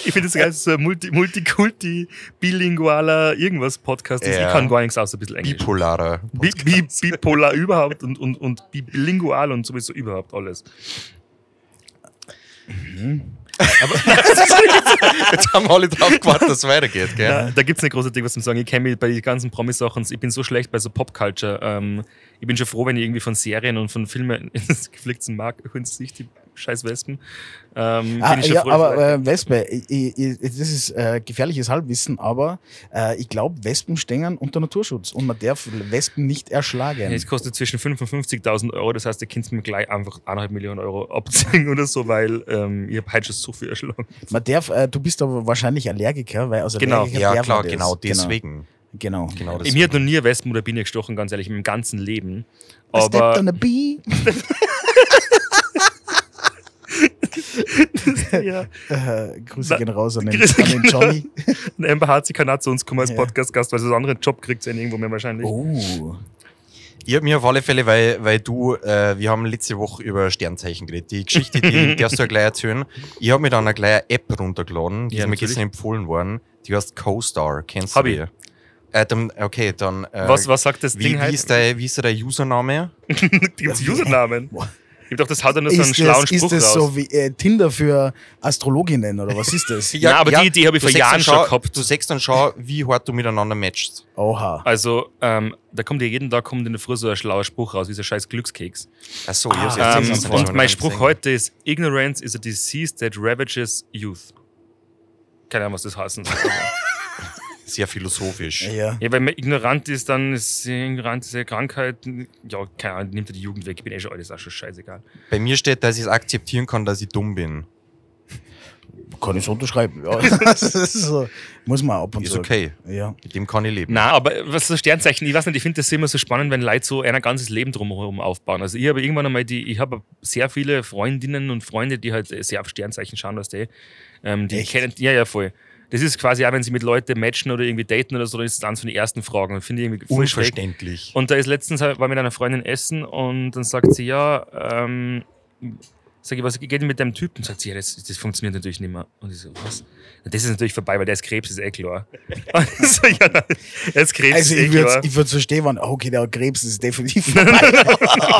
Ich finde das geil, so ein Multi- Multikulti, bilingualer irgendwas Podcast. ist. Ja. Ich kann gar nichts außer ein bisschen Englisch. Bipolarer. Bi bi bipolar überhaupt und, und, und bi bilingual und sowieso überhaupt alles. Jetzt haben alle drauf gewartet, dass es weitergeht, gell? Ja, da gibt es eine große Ding, was zum sagen. Ich kenne mich bei den ganzen Promi-Sachen, ich bin so schlecht bei so Popculture. Ähm, ich bin schon froh, wenn ich irgendwie von Serien und von Filmen ins geflickten Mark ins Sicht die scheiß Wespen. Ähm, Ah, bin ich schon ja, aber äh, Wespe, ich, ich, das ist äh, gefährliches Halbwissen, aber äh, ich glaube, Wespen stehen unter Naturschutz und man darf Wespen nicht erschlagen. es kostet zwischen 5.000 und 50.000 Euro, das heißt, ihr könnt mir gleich einfach 1,5 Millionen Euro abziehen oder so, weil ähm, heute schon so viel erschlagen. Man darf, äh, du bist aber wahrscheinlich Allergiker, weil aus Genau. Allergiker Ja, darf klar, genau deswegen. Genau. Genau Mir hat noch nie eine Wespen oder Biene gestochen, ganz ehrlich, im ganzen Leben. I stepped Aber on a bee. ja, Äh, Grüße Na, gehen raus an den, Grüße an den Johnny. ein Amber Harzi kann auch zu uns kommen als Ja. Podcast-Gast, weil so einen anderen Job kriegt sie irgendwo mehr wahrscheinlich. Oh. Ich habe mir auf alle Fälle, weil, weil du, äh, wir haben letzte Woche über Sternzeichen geredet. Die Geschichte, die darfst du ja gleich erzählen. Ich habe mir dann eine kleine App runtergeladen, die Ja, ist mir gestern empfohlen worden. Die heißt CoStar. Kennst Hab du ich. die? Äh, dann, okay, dann. Äh, Was, was sagt das wie, Ding wie, halt? ist der, wie ist der Username? Gibt's Usernamen? Ich doch, das haut dann nur so einen Ist schlauen das, ist Spruch das raus. so wie äh, Tinder für Astrologinnen oder was ist das? Ja, aber die Idee habe ich vor Jahren schon gehabt. Du sagst dann schon, wie hart du miteinander matchst. Oha. Also, ähm, da kommt ja jeden Tag kommt in der Früh so ein schlauer Spruch raus, wie so ein scheiß Glückskeks. Achso, ich hab's jetzt Ah, Ähm, das schon und mein Spruch gesehen. heute ist: Ignorance is a disease that ravages youth. Keine Ahnung, was das heißen soll. Sehr philosophisch. Ja. ja, wenn man ignorant ist, dann ist ignorant ist eine Krankheit. Ja, keine Ahnung, nimmt er die Jugend weg. Ich bin eh schon alt, ist auch schon scheißegal. Bei mir steht, dass ich es akzeptieren kann, dass ich dumm bin. Kann ich so unterschreiben. Ja. das ist so, muss man ab und Ist zu. okay. Ja. Mit dem kann ich leben. Na, aber was so Sternzeichen, ich weiß nicht, ich finde das immer so spannend, wenn Leute so ein ganzes Leben drumherum aufbauen. Also ich habe irgendwann einmal die, ich habe sehr viele Freundinnen und Freunde, die halt sehr auf Sternzeichen schauen, was die, ähm, die Echt? kennen, ja, ja, voll. Das ist quasi auch, wenn sie mit Leuten matchen oder irgendwie daten oder so, dann ist das eins von den ersten Fragen. Und Finde ich irgendwie voll schräg. Unverständlich. Und da ist letztens halt- war mit einer Freundin essen und dann sagt sie, ja, ähm, sag ich, was geht denn mit dem Typen? Sagt sie, ja, das, das funktioniert natürlich nicht mehr. Und ich so, was? Das ist natürlich vorbei, weil der ist Krebs, ist eh klar. Und ich so, ja, nein, er ist Krebs, Also ist eh ich würde klar. ich würd so stehen, wenn, okay, der Krebs ist definitiv vorbei.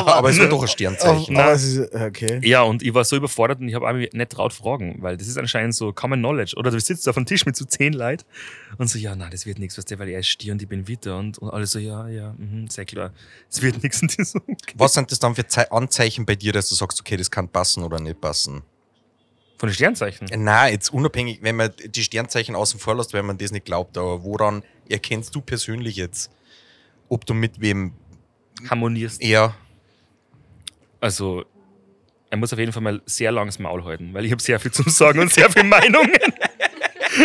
Aber es wird doch ein Sternzeichen. aber es ist, okay. Ja, und ich war so überfordert und ich habe mich nicht traut fragen, weil das ist anscheinend so Common Knowledge. Oder du sitzt auf dem Tisch mit so zehn Leuten und so, ja, nein, das wird nichts, weißt du, weil er ist Stier und ich bin Witter und, und alle so, ja, ja, mhm, sehr klar, es wird nichts. Und so, okay. Was sind das dann für Ze Anzeichen bei dir, dass du sagst, okay, das kann passen oder nicht passen? Von den Sternzeichen. Na, jetzt unabhängig, wenn man die Sternzeichen außen vor lässt, wenn man das nicht glaubt, aber woran erkennst du persönlich jetzt, ob du mit wem Harmonierst. eher Also, er muss auf jeden Fall mal sehr langes Maul halten, weil ich habe sehr viel zu sagen und sehr viele Meinungen.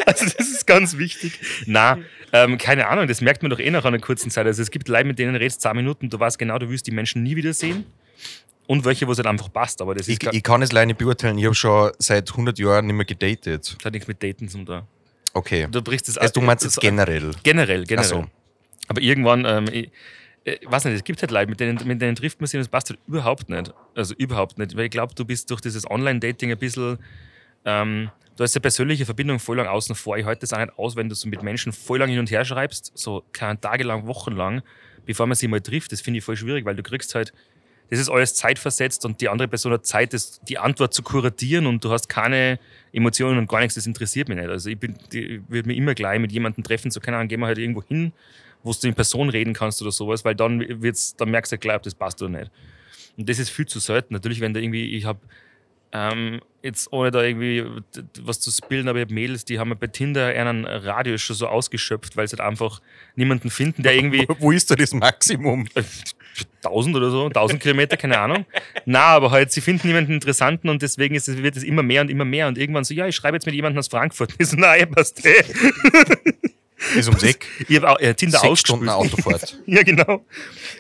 Also, das ist ganz wichtig. Na, ähm, keine Ahnung, das merkt man doch eh nach einer kurzen Zeit. Also, es gibt Leute, mit denen redest zehn Minuten, du weißt genau, du wirst die Menschen nie wiedersehen. Und welche, wo es halt einfach passt, aber das ist Ich, ich kann es leider nicht beurteilen, ich habe schon seit 100 Jahren nicht mehr gedatet. das hat nichts mit Daten zu tun. Okay. Du brichst das Also du meinst das- jetzt generell. Generell, generell. Ach so. Aber irgendwann, ähm, ich, äh, weiß nicht, es gibt halt Leute, mit denen, mit denen trifft man sich und das passt halt überhaupt nicht. Also überhaupt nicht. Weil ich glaube, du bist durch dieses Online-Dating ein bisschen, ähm, da ist eine persönliche Verbindung voll lang außen vor. Ich halte das auch nicht aus, wenn du so mit Menschen voll lang hin und her schreibst, so keine Tage lang, Wochen lang, bevor man sich mal trifft. Das finde ich voll schwierig, weil du kriegst halt, das ist alles zeitversetzt und die andere Person hat Zeit, das, die Antwort zu kuratieren und du hast keine Emotionen und gar nichts, das interessiert mich nicht. Also ich die- würde mich immer gleich mit jemandem treffen, so keine Ahnung, gehen wir halt irgendwo hin, wo du in Person reden kannst oder sowas, weil dann wird's, dann merkst du gleich, ob das passt oder nicht. Und das ist viel zu selten. Natürlich, wenn da irgendwie, ich habe Ähm, jetzt ohne da irgendwie was zu spillen, aber ich habe Mädels, die haben bei Tinder einen Radius schon so ausgeschöpft, weil sie halt einfach niemanden finden, der irgendwie Wo ist da das Maximum? 1000 oder so, 1000 Kilometer, keine Ahnung. Na, aber halt, sie finden niemanden interessanten und deswegen es, wird es immer mehr und immer mehr und irgendwann so, ja, ich schreibe jetzt mit jemandem aus Frankfurt. Ich so, nein, passt eh. Ist ums Eck. Ich habe äh, Tinder Sechs Stunden. Autofahrt. Ja, genau.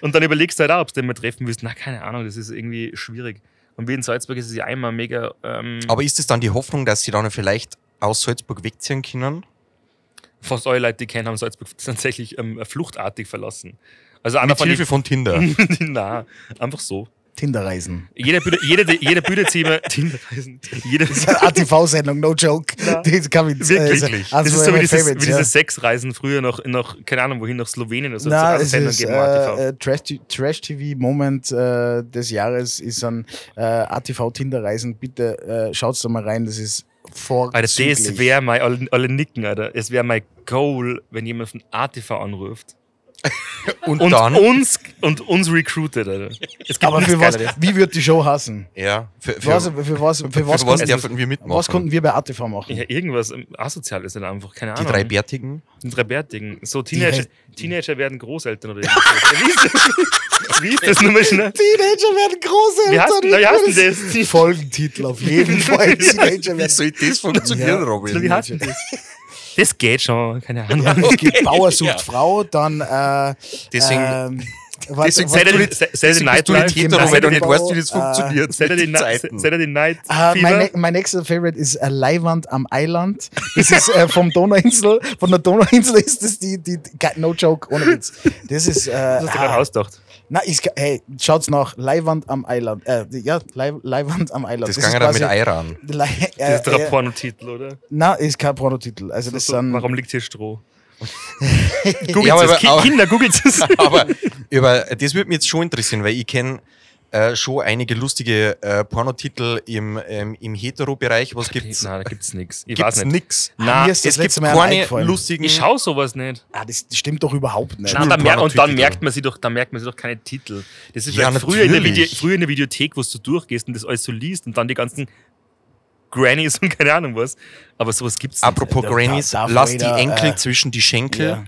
Und dann überlegst du halt auch, ob du den mal treffen willst. Na, keine Ahnung, das ist irgendwie schwierig. Und wie in Salzburg ist es ja einmal mega. Ähm, Aber ist es dann die Hoffnung, dass sie dann vielleicht aus Salzburg wegziehen können? fast alle Leute, die ich kenne, haben Salzburg tatsächlich ähm, fluchtartig verlassen. Also Mit von Hilfe von Tinder. Na, einfach so. Tinderreisen. Jeder, bietet- jeder, jeder sich immer Tinderreisen. Jeder, Das ist eine ATV-Sendung, no joke. Das kann ich, Wirklich. Also, das also ist so wie dieses, Favorites, wie ja. diese Sexreisen früher noch, noch, keine Ahnung, wohin, nach Slowenien oder so. Na, es Sendungen ist gegeben, ATV. äh, äh, Trash- Trash-TV-Moment äh, des Jahres ist ein äh, ATV-Tinderreisen. Bitte äh, schaut's da mal rein, das ist Alter, vorzüglich. das wäre mein, alle, alle nicken, Alter. Es wäre mein Goal, wenn jemand von ATV anruft. Und, Und dann. uns, und uns recruited, Alter. Es gibt Aber für was, wie wird die Show hassen? ja, für, für, was, für was, für was, für was konnten, dürfen wir mitmachen? was konnten wir bei ATV machen? Ja, irgendwas ähm, Asoziales halt einfach, keine die Ahnung. drei Bärtigen? Die drei Bärtigen. So, Teenager, Teenager werden Großeltern oder irgendwas. Wie ist das nochmal schnell? Teenager werden große Wie heißt, denn- wie das? das? Folgentitel auf jeden Fall. Teenager Wie werden soll das funktionieren, Ja. Robin? Wie heißt denn das? Das geht schon, keine Ahnung. Es gibt Bauer sucht Ja. Frau, dann äh, Deswegen, ähm, was, deswegen was, du Saturday, nicht- Saturday deswegen Night du nicht hetero, weil du nicht weißt, wie das funktioniert. Saturday, mit den Night. Saturday Night Fever. mein, ne- mein nächster Favorite ist äh, Leihwand am Eiland. Das ist äh, vom Donauinsel. Von der Donauinsel ist das die, die, die no joke, ohne Witz. Das ist, äh, Das hast du ah, ausgedacht. Na, ich, hey, schaut's nach. Leihwand am Eiland. Äh, ja, Leih, Leihwand am Eiland. Das ist ging dann mit Eiran. Lei- Das äh, ist doch ein äh, Pornotitel, oder? na, ist kein Pornotitel. Also das So, sind, warum liegt hier Stroh? Ja, Googelt aber- es. Aber- Kinder, googelt es. Aber über, das würde mich jetzt schon interessieren, weil ich kenne äh, schon einige lustige äh, Pornotitel im, ähm, im Hetero-Bereich. Was gibt's? Nein, da gibt's nichts. Ich Gibt's weiß nicht. nix. Das es gibt keine lustigen. Ich schaue sowas nicht. ah, das stimmt doch überhaupt nicht. Na, dann mer und dann merkt man sich doch, dann merkt man sich doch keine Titel. Das ist Ja, früher in, der. Video, früher in der Videothek, wo du durchgehst und das alles so liest und dann die ganzen Grannies und keine Ahnung was. Aber sowas gibt's nicht. Apropos Grannies, Darth lass die Enkel äh, zwischen die Schenkel.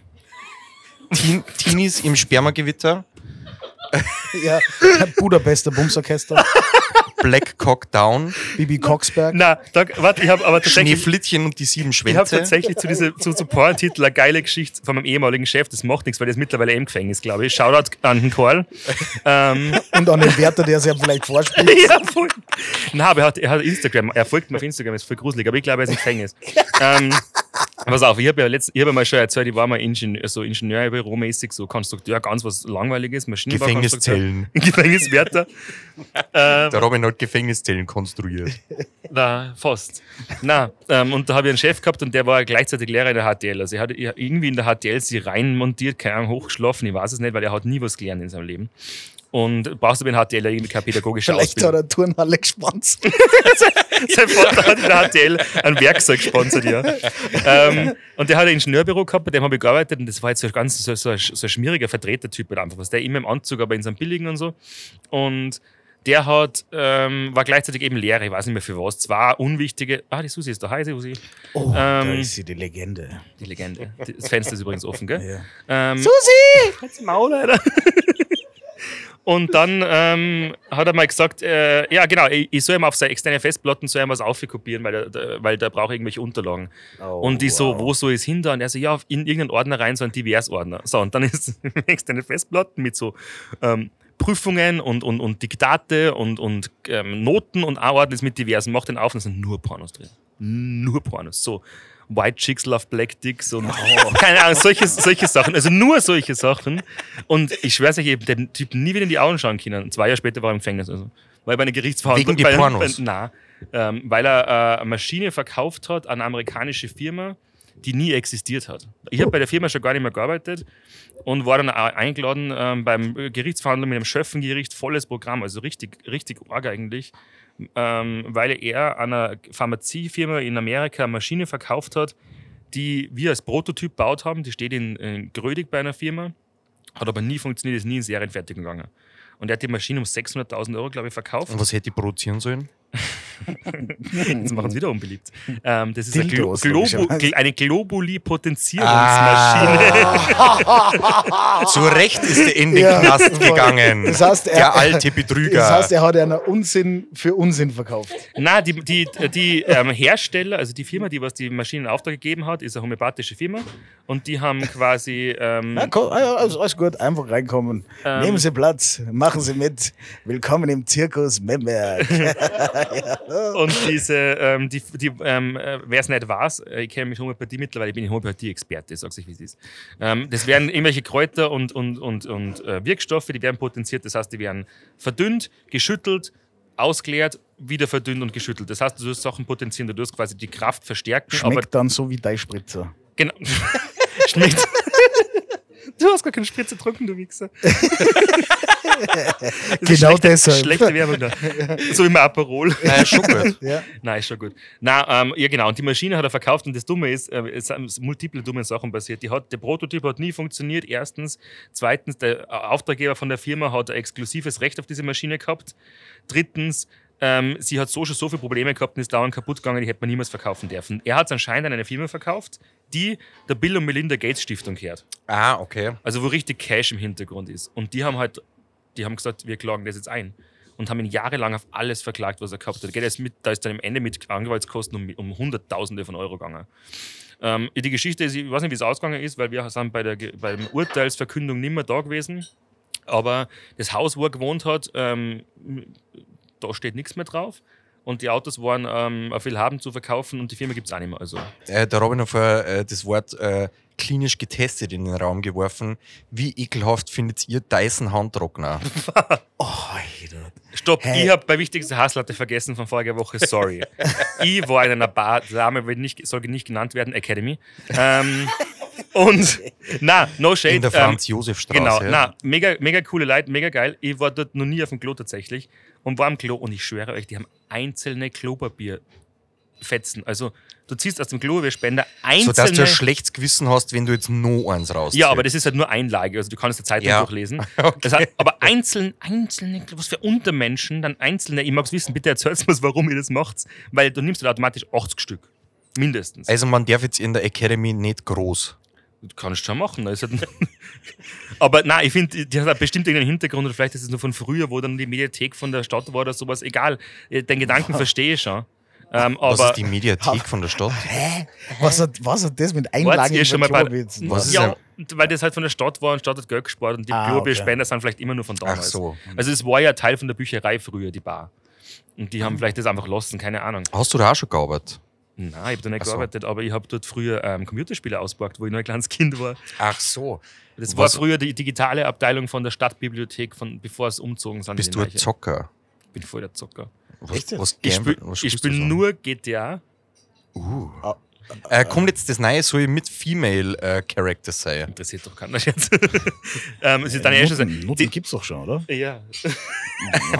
Teen, Teenies im Spermagewitter. ja. Budapester Bumsorchester. Black Cock Down. Bibi Coxberg. Na, da, warte, ich habe aber tatsächlich. Schneeflittchen und die sieben Ich habe Schwänze. tatsächlich zu diesem zu, zu Porntitel eine geile Geschichte von meinem ehemaligen Chef. Das macht nichts, weil der ist mittlerweile eh im Gefängnis, glaube ich. Shoutout an den Karl. ähm, Und an den Wärter, der sich ja vielleicht vorspielt. ja, voll. Na, aber er hat, er hat Instagram. Er folgt mir auf Instagram, ist voll gruselig, aber ich glaube, er ist im Gefängnis. ähm, pass auf, ich habe ja, letzt, ich hab ja mal schon erzählt, ich war mal Ingenieur, so Ingenieurbüromäßig, so Konstrukteur, ganz was Langweiliges, Maschinenbaukonstrukteur. Gefängniszellen. Gefängniswärter. ähm, Der Robin hat Gefängniszellen konstruiert. Na, fast. Na, ähm, und da habe ich einen Chef gehabt und der war gleichzeitig Lehrer in der HTL. Also er hat irgendwie in der HTL sie reinmontiert, keine Ahnung, hochgeschlafen, ich weiß es nicht, weil er hat nie was gelernt in seinem Leben. Und brauchst du bei der HTL irgendwie keine pädagogische Vielleicht hat Ausbildung. er Turnhalle gespannt. Sein Vater hat in der HTL ein Werkzeug gesponsert, ja. ähm, und der hat ein Ingenieurbüro gehabt, bei dem habe ich gearbeitet und das war jetzt so ein ganz so, so, ein, so ein schmieriger Vertretertyp halt einfach, was der immer im Anzug, aber in seinem Billigen und so. Und der hat, ähm, war gleichzeitig eben Lehrer, ich weiß nicht mehr für was. Zwei unwichtige. Ah, die Susi ist da. Hi, Susi. Oh, da Ähm, ist sie, die Legende. Die Legende. Das Fenster ist übrigens offen, gell? Ja. Ähm, Susi! Halt's Maul, Alter. Und dann ähm, hat er mal gesagt, äh, ja genau, ich, ich soll ihm auf seine externe Festplatten soll ihm was aufkopieren, weil, er, da- weil der braucht irgendwelche Unterlagen. Oh, und die so, wow. wo soll ich es hin da? Und er so, ja, in irgendeinen Ordner rein, so ein Divers-Ordner. So, und dann ist externe Festplatten mit so ähm, Prüfungen und, und, und Diktate und, und ähm, Noten und ein Ordner ist mit diversen. Macht den auf und es sind nur Pornos drin. Nur Pornos. So. White Chicks Love Black Dicks und keine Ahnung, solche, solche Sachen. Also nur solche Sachen. Und ich schwör's euch, ich hab den Typ nie wieder in die Augen schauen können. Zwei Jahre später war er im Gefängnis. Also. Weil bei einer Gerichtsverhandlung. Wegen die Pornos? Bei, na, ähm, weil er äh, eine Maschine verkauft hat an eine amerikanische Firma, die nie existiert hat. Ich habe bei der Firma schon gar nicht mehr gearbeitet und war dann auch eingeladen ähm, beim Gerichtsverhandlung mit dem Schöffengericht, volles Programm, also richtig, richtig arg eigentlich, ähm, weil er einer Pharmaziefirma in Amerika eine Maschine verkauft hat, die wir als Prototyp gebaut haben. Die steht in, in Grödig bei einer Firma, hat aber nie funktioniert, ist nie in Serienfertigung gegangen. Und er hat die Maschine um 600.000 Euro, glaube ich, verkauft. Und was hätte ich produzieren sollen? Jetzt machen sie wieder unbeliebt. Ähm, das ist eine, Glo Dildos, Globu eine Globuli-Potenzierungsmaschine. Ah. Zu Recht ist er in den Ja, Knast voll. gegangen. Das heißt, er- der alte Betrüger. Das heißt, er hat einen Unsinn für Unsinn verkauft. Na, die, die, die ähm, Hersteller, also die Firma, die was die Maschinen in Auftrag gegeben hat, ist eine homöopathische Firma und die haben quasi ähm, Na, komm, alles, alles gut, einfach reinkommen. Ähm. Nehmen Sie Platz, machen Sie mit. Willkommen im Zirkus Memberg. und diese, ähm, die, die, ähm, äh, wer es nicht weiß, äh, ich kenne mich Homöopathie mittlerweile, ich bin Homöopathie-Experte, sag's euch wie es ist. Ähm, das werden irgendwelche Kräuter und, und, und, und äh, Wirkstoffe, die werden potenziert, das heißt, die werden verdünnt, geschüttelt, ausgeleert, wieder verdünnt und geschüttelt. Das heißt, du wirst Sachen potenzieren, du wirst quasi die Kraft verstärken. aber Schmeckt dann so wie dein Spritzer. Genau. Schmeckt. Du hast gar keine Spritze getrunken, du Wichser. Das ist Genau schlechte, deshalb. Schlechte Werbung da. So wie im Aperol. Nein, ist schon gut. Ja. Nein, ist schon gut. Na, ähm, ja genau. Und die Maschine hat er verkauft und das Dumme ist, äh, es sind multiple dumme Sachen passiert. Die hat, der Prototyp hat nie funktioniert. Erstens. Zweitens, der äh, Auftraggeber von der Firma hat ein exklusives Recht auf diese Maschine gehabt. Drittens, ähm, sie hat so schon so viele Probleme gehabt und ist dauernd kaputt gegangen, die hätte man niemals verkaufen dürfen. Er hat es anscheinend an eine Firma verkauft, die der Bill und Melinda Gates Stiftung gehört. Ah, okay. Also wo richtig Cash im Hintergrund ist. Und die haben halt, die haben gesagt, wir klagen das jetzt ein. Und haben ihn jahrelang auf alles verklagt, was er gehabt hat. Jetzt mit, da ist dann am Ende mit Anwaltskosten um, um Hunderttausende von Euro gegangen. Ähm, die Geschichte ist, ich weiß nicht, wie es ausgegangen ist, weil wir sind bei der Ge- beim Urteilsverkündung nicht mehr da gewesen. Aber das Haus, wo er gewohnt hat, ähm, da steht nichts mehr drauf. Und die Autos waren ähm, auf Willhaben zu verkaufen und die Firma gibt es auch nicht mehr. Also, Äh, der Robin hat vorher äh, das Wort äh, klinisch getestet in den Raum geworfen. Wie ekelhaft findet ihr Dyson Handtrockner? Oh, Alter. Stopp, Hä? ich habe bei wichtigste Hasslatte vergessen von voriger Woche, sorry. ich war in einer Bar, der Name wird nicht, soll nicht genannt werden, Academy. Ähm, und, na, no shade. In der ähm, Franz-Josef-Straße. Genau, na, mega, mega coole Leute, mega geil. Ich war dort noch nie auf dem Klo tatsächlich und war am Klo und ich schwöre euch, die haben einzelne Klopapierfetzen. Also, du ziehst aus dem Klopapierspender so dass du einzelne. ein schlechtes Gewissen hast, wenn du jetzt noch eins rausziehst. ja, aber das ist halt nur Einlage, also du kannst die Zeitung Ja. durchlesen. Das hat, aber einzeln, einzelne, was für Untermenschen, dann einzelne, ich mag es wissen, bitte erzählt mir, warum ihr das macht, weil du nimmst halt automatisch 80 Stück. Mindestens. Also man darf jetzt in der Academy nicht groß. Du kannst schon machen. Halt aber nein, ich finde, die hat bestimmt irgendeinen Hintergrund oder vielleicht ist es nur von früher, wo dann die Mediathek von der Stadt war oder sowas. Egal, den Gedanken verstehe ich schon. Ähm, Was ist die Mediathek von der Stadt? Was hat, was hat das mit Einlagen ihr schon mal bei? Was ist ja, weil das halt von der Stadt war und Stadt hat Geld gespart und die Ah, Klopapierspender sind vielleicht immer nur von damals. Ach so. Also es war ja Teil von der Bücherei früher, die Bar. Und die haben vielleicht das einfach lassen, keine Ahnung. Hast du da auch schon gearbeitet? Nein, ich habe da nicht Ach so. gearbeitet, aber ich habe dort früher ähm, Computerspiele ausgepackt, wo ich noch ein kleines Kind war. Ach so. Das Was- war früher die digitale Abteilung von der Stadtbibliothek, von, bevor es umzogen sind. Bist du ein. Zocker? Ich bin voll der Zocker. Was, was Ich spiele was spiel nur GTA. Uh. Äh, kommt jetzt das neue, soll ich mit Female äh, Characters sein? Interessiert doch keiner jetzt. ähm, es ist dann erst Nutten, Nutten die, gibt's doch schon, oder? Ja.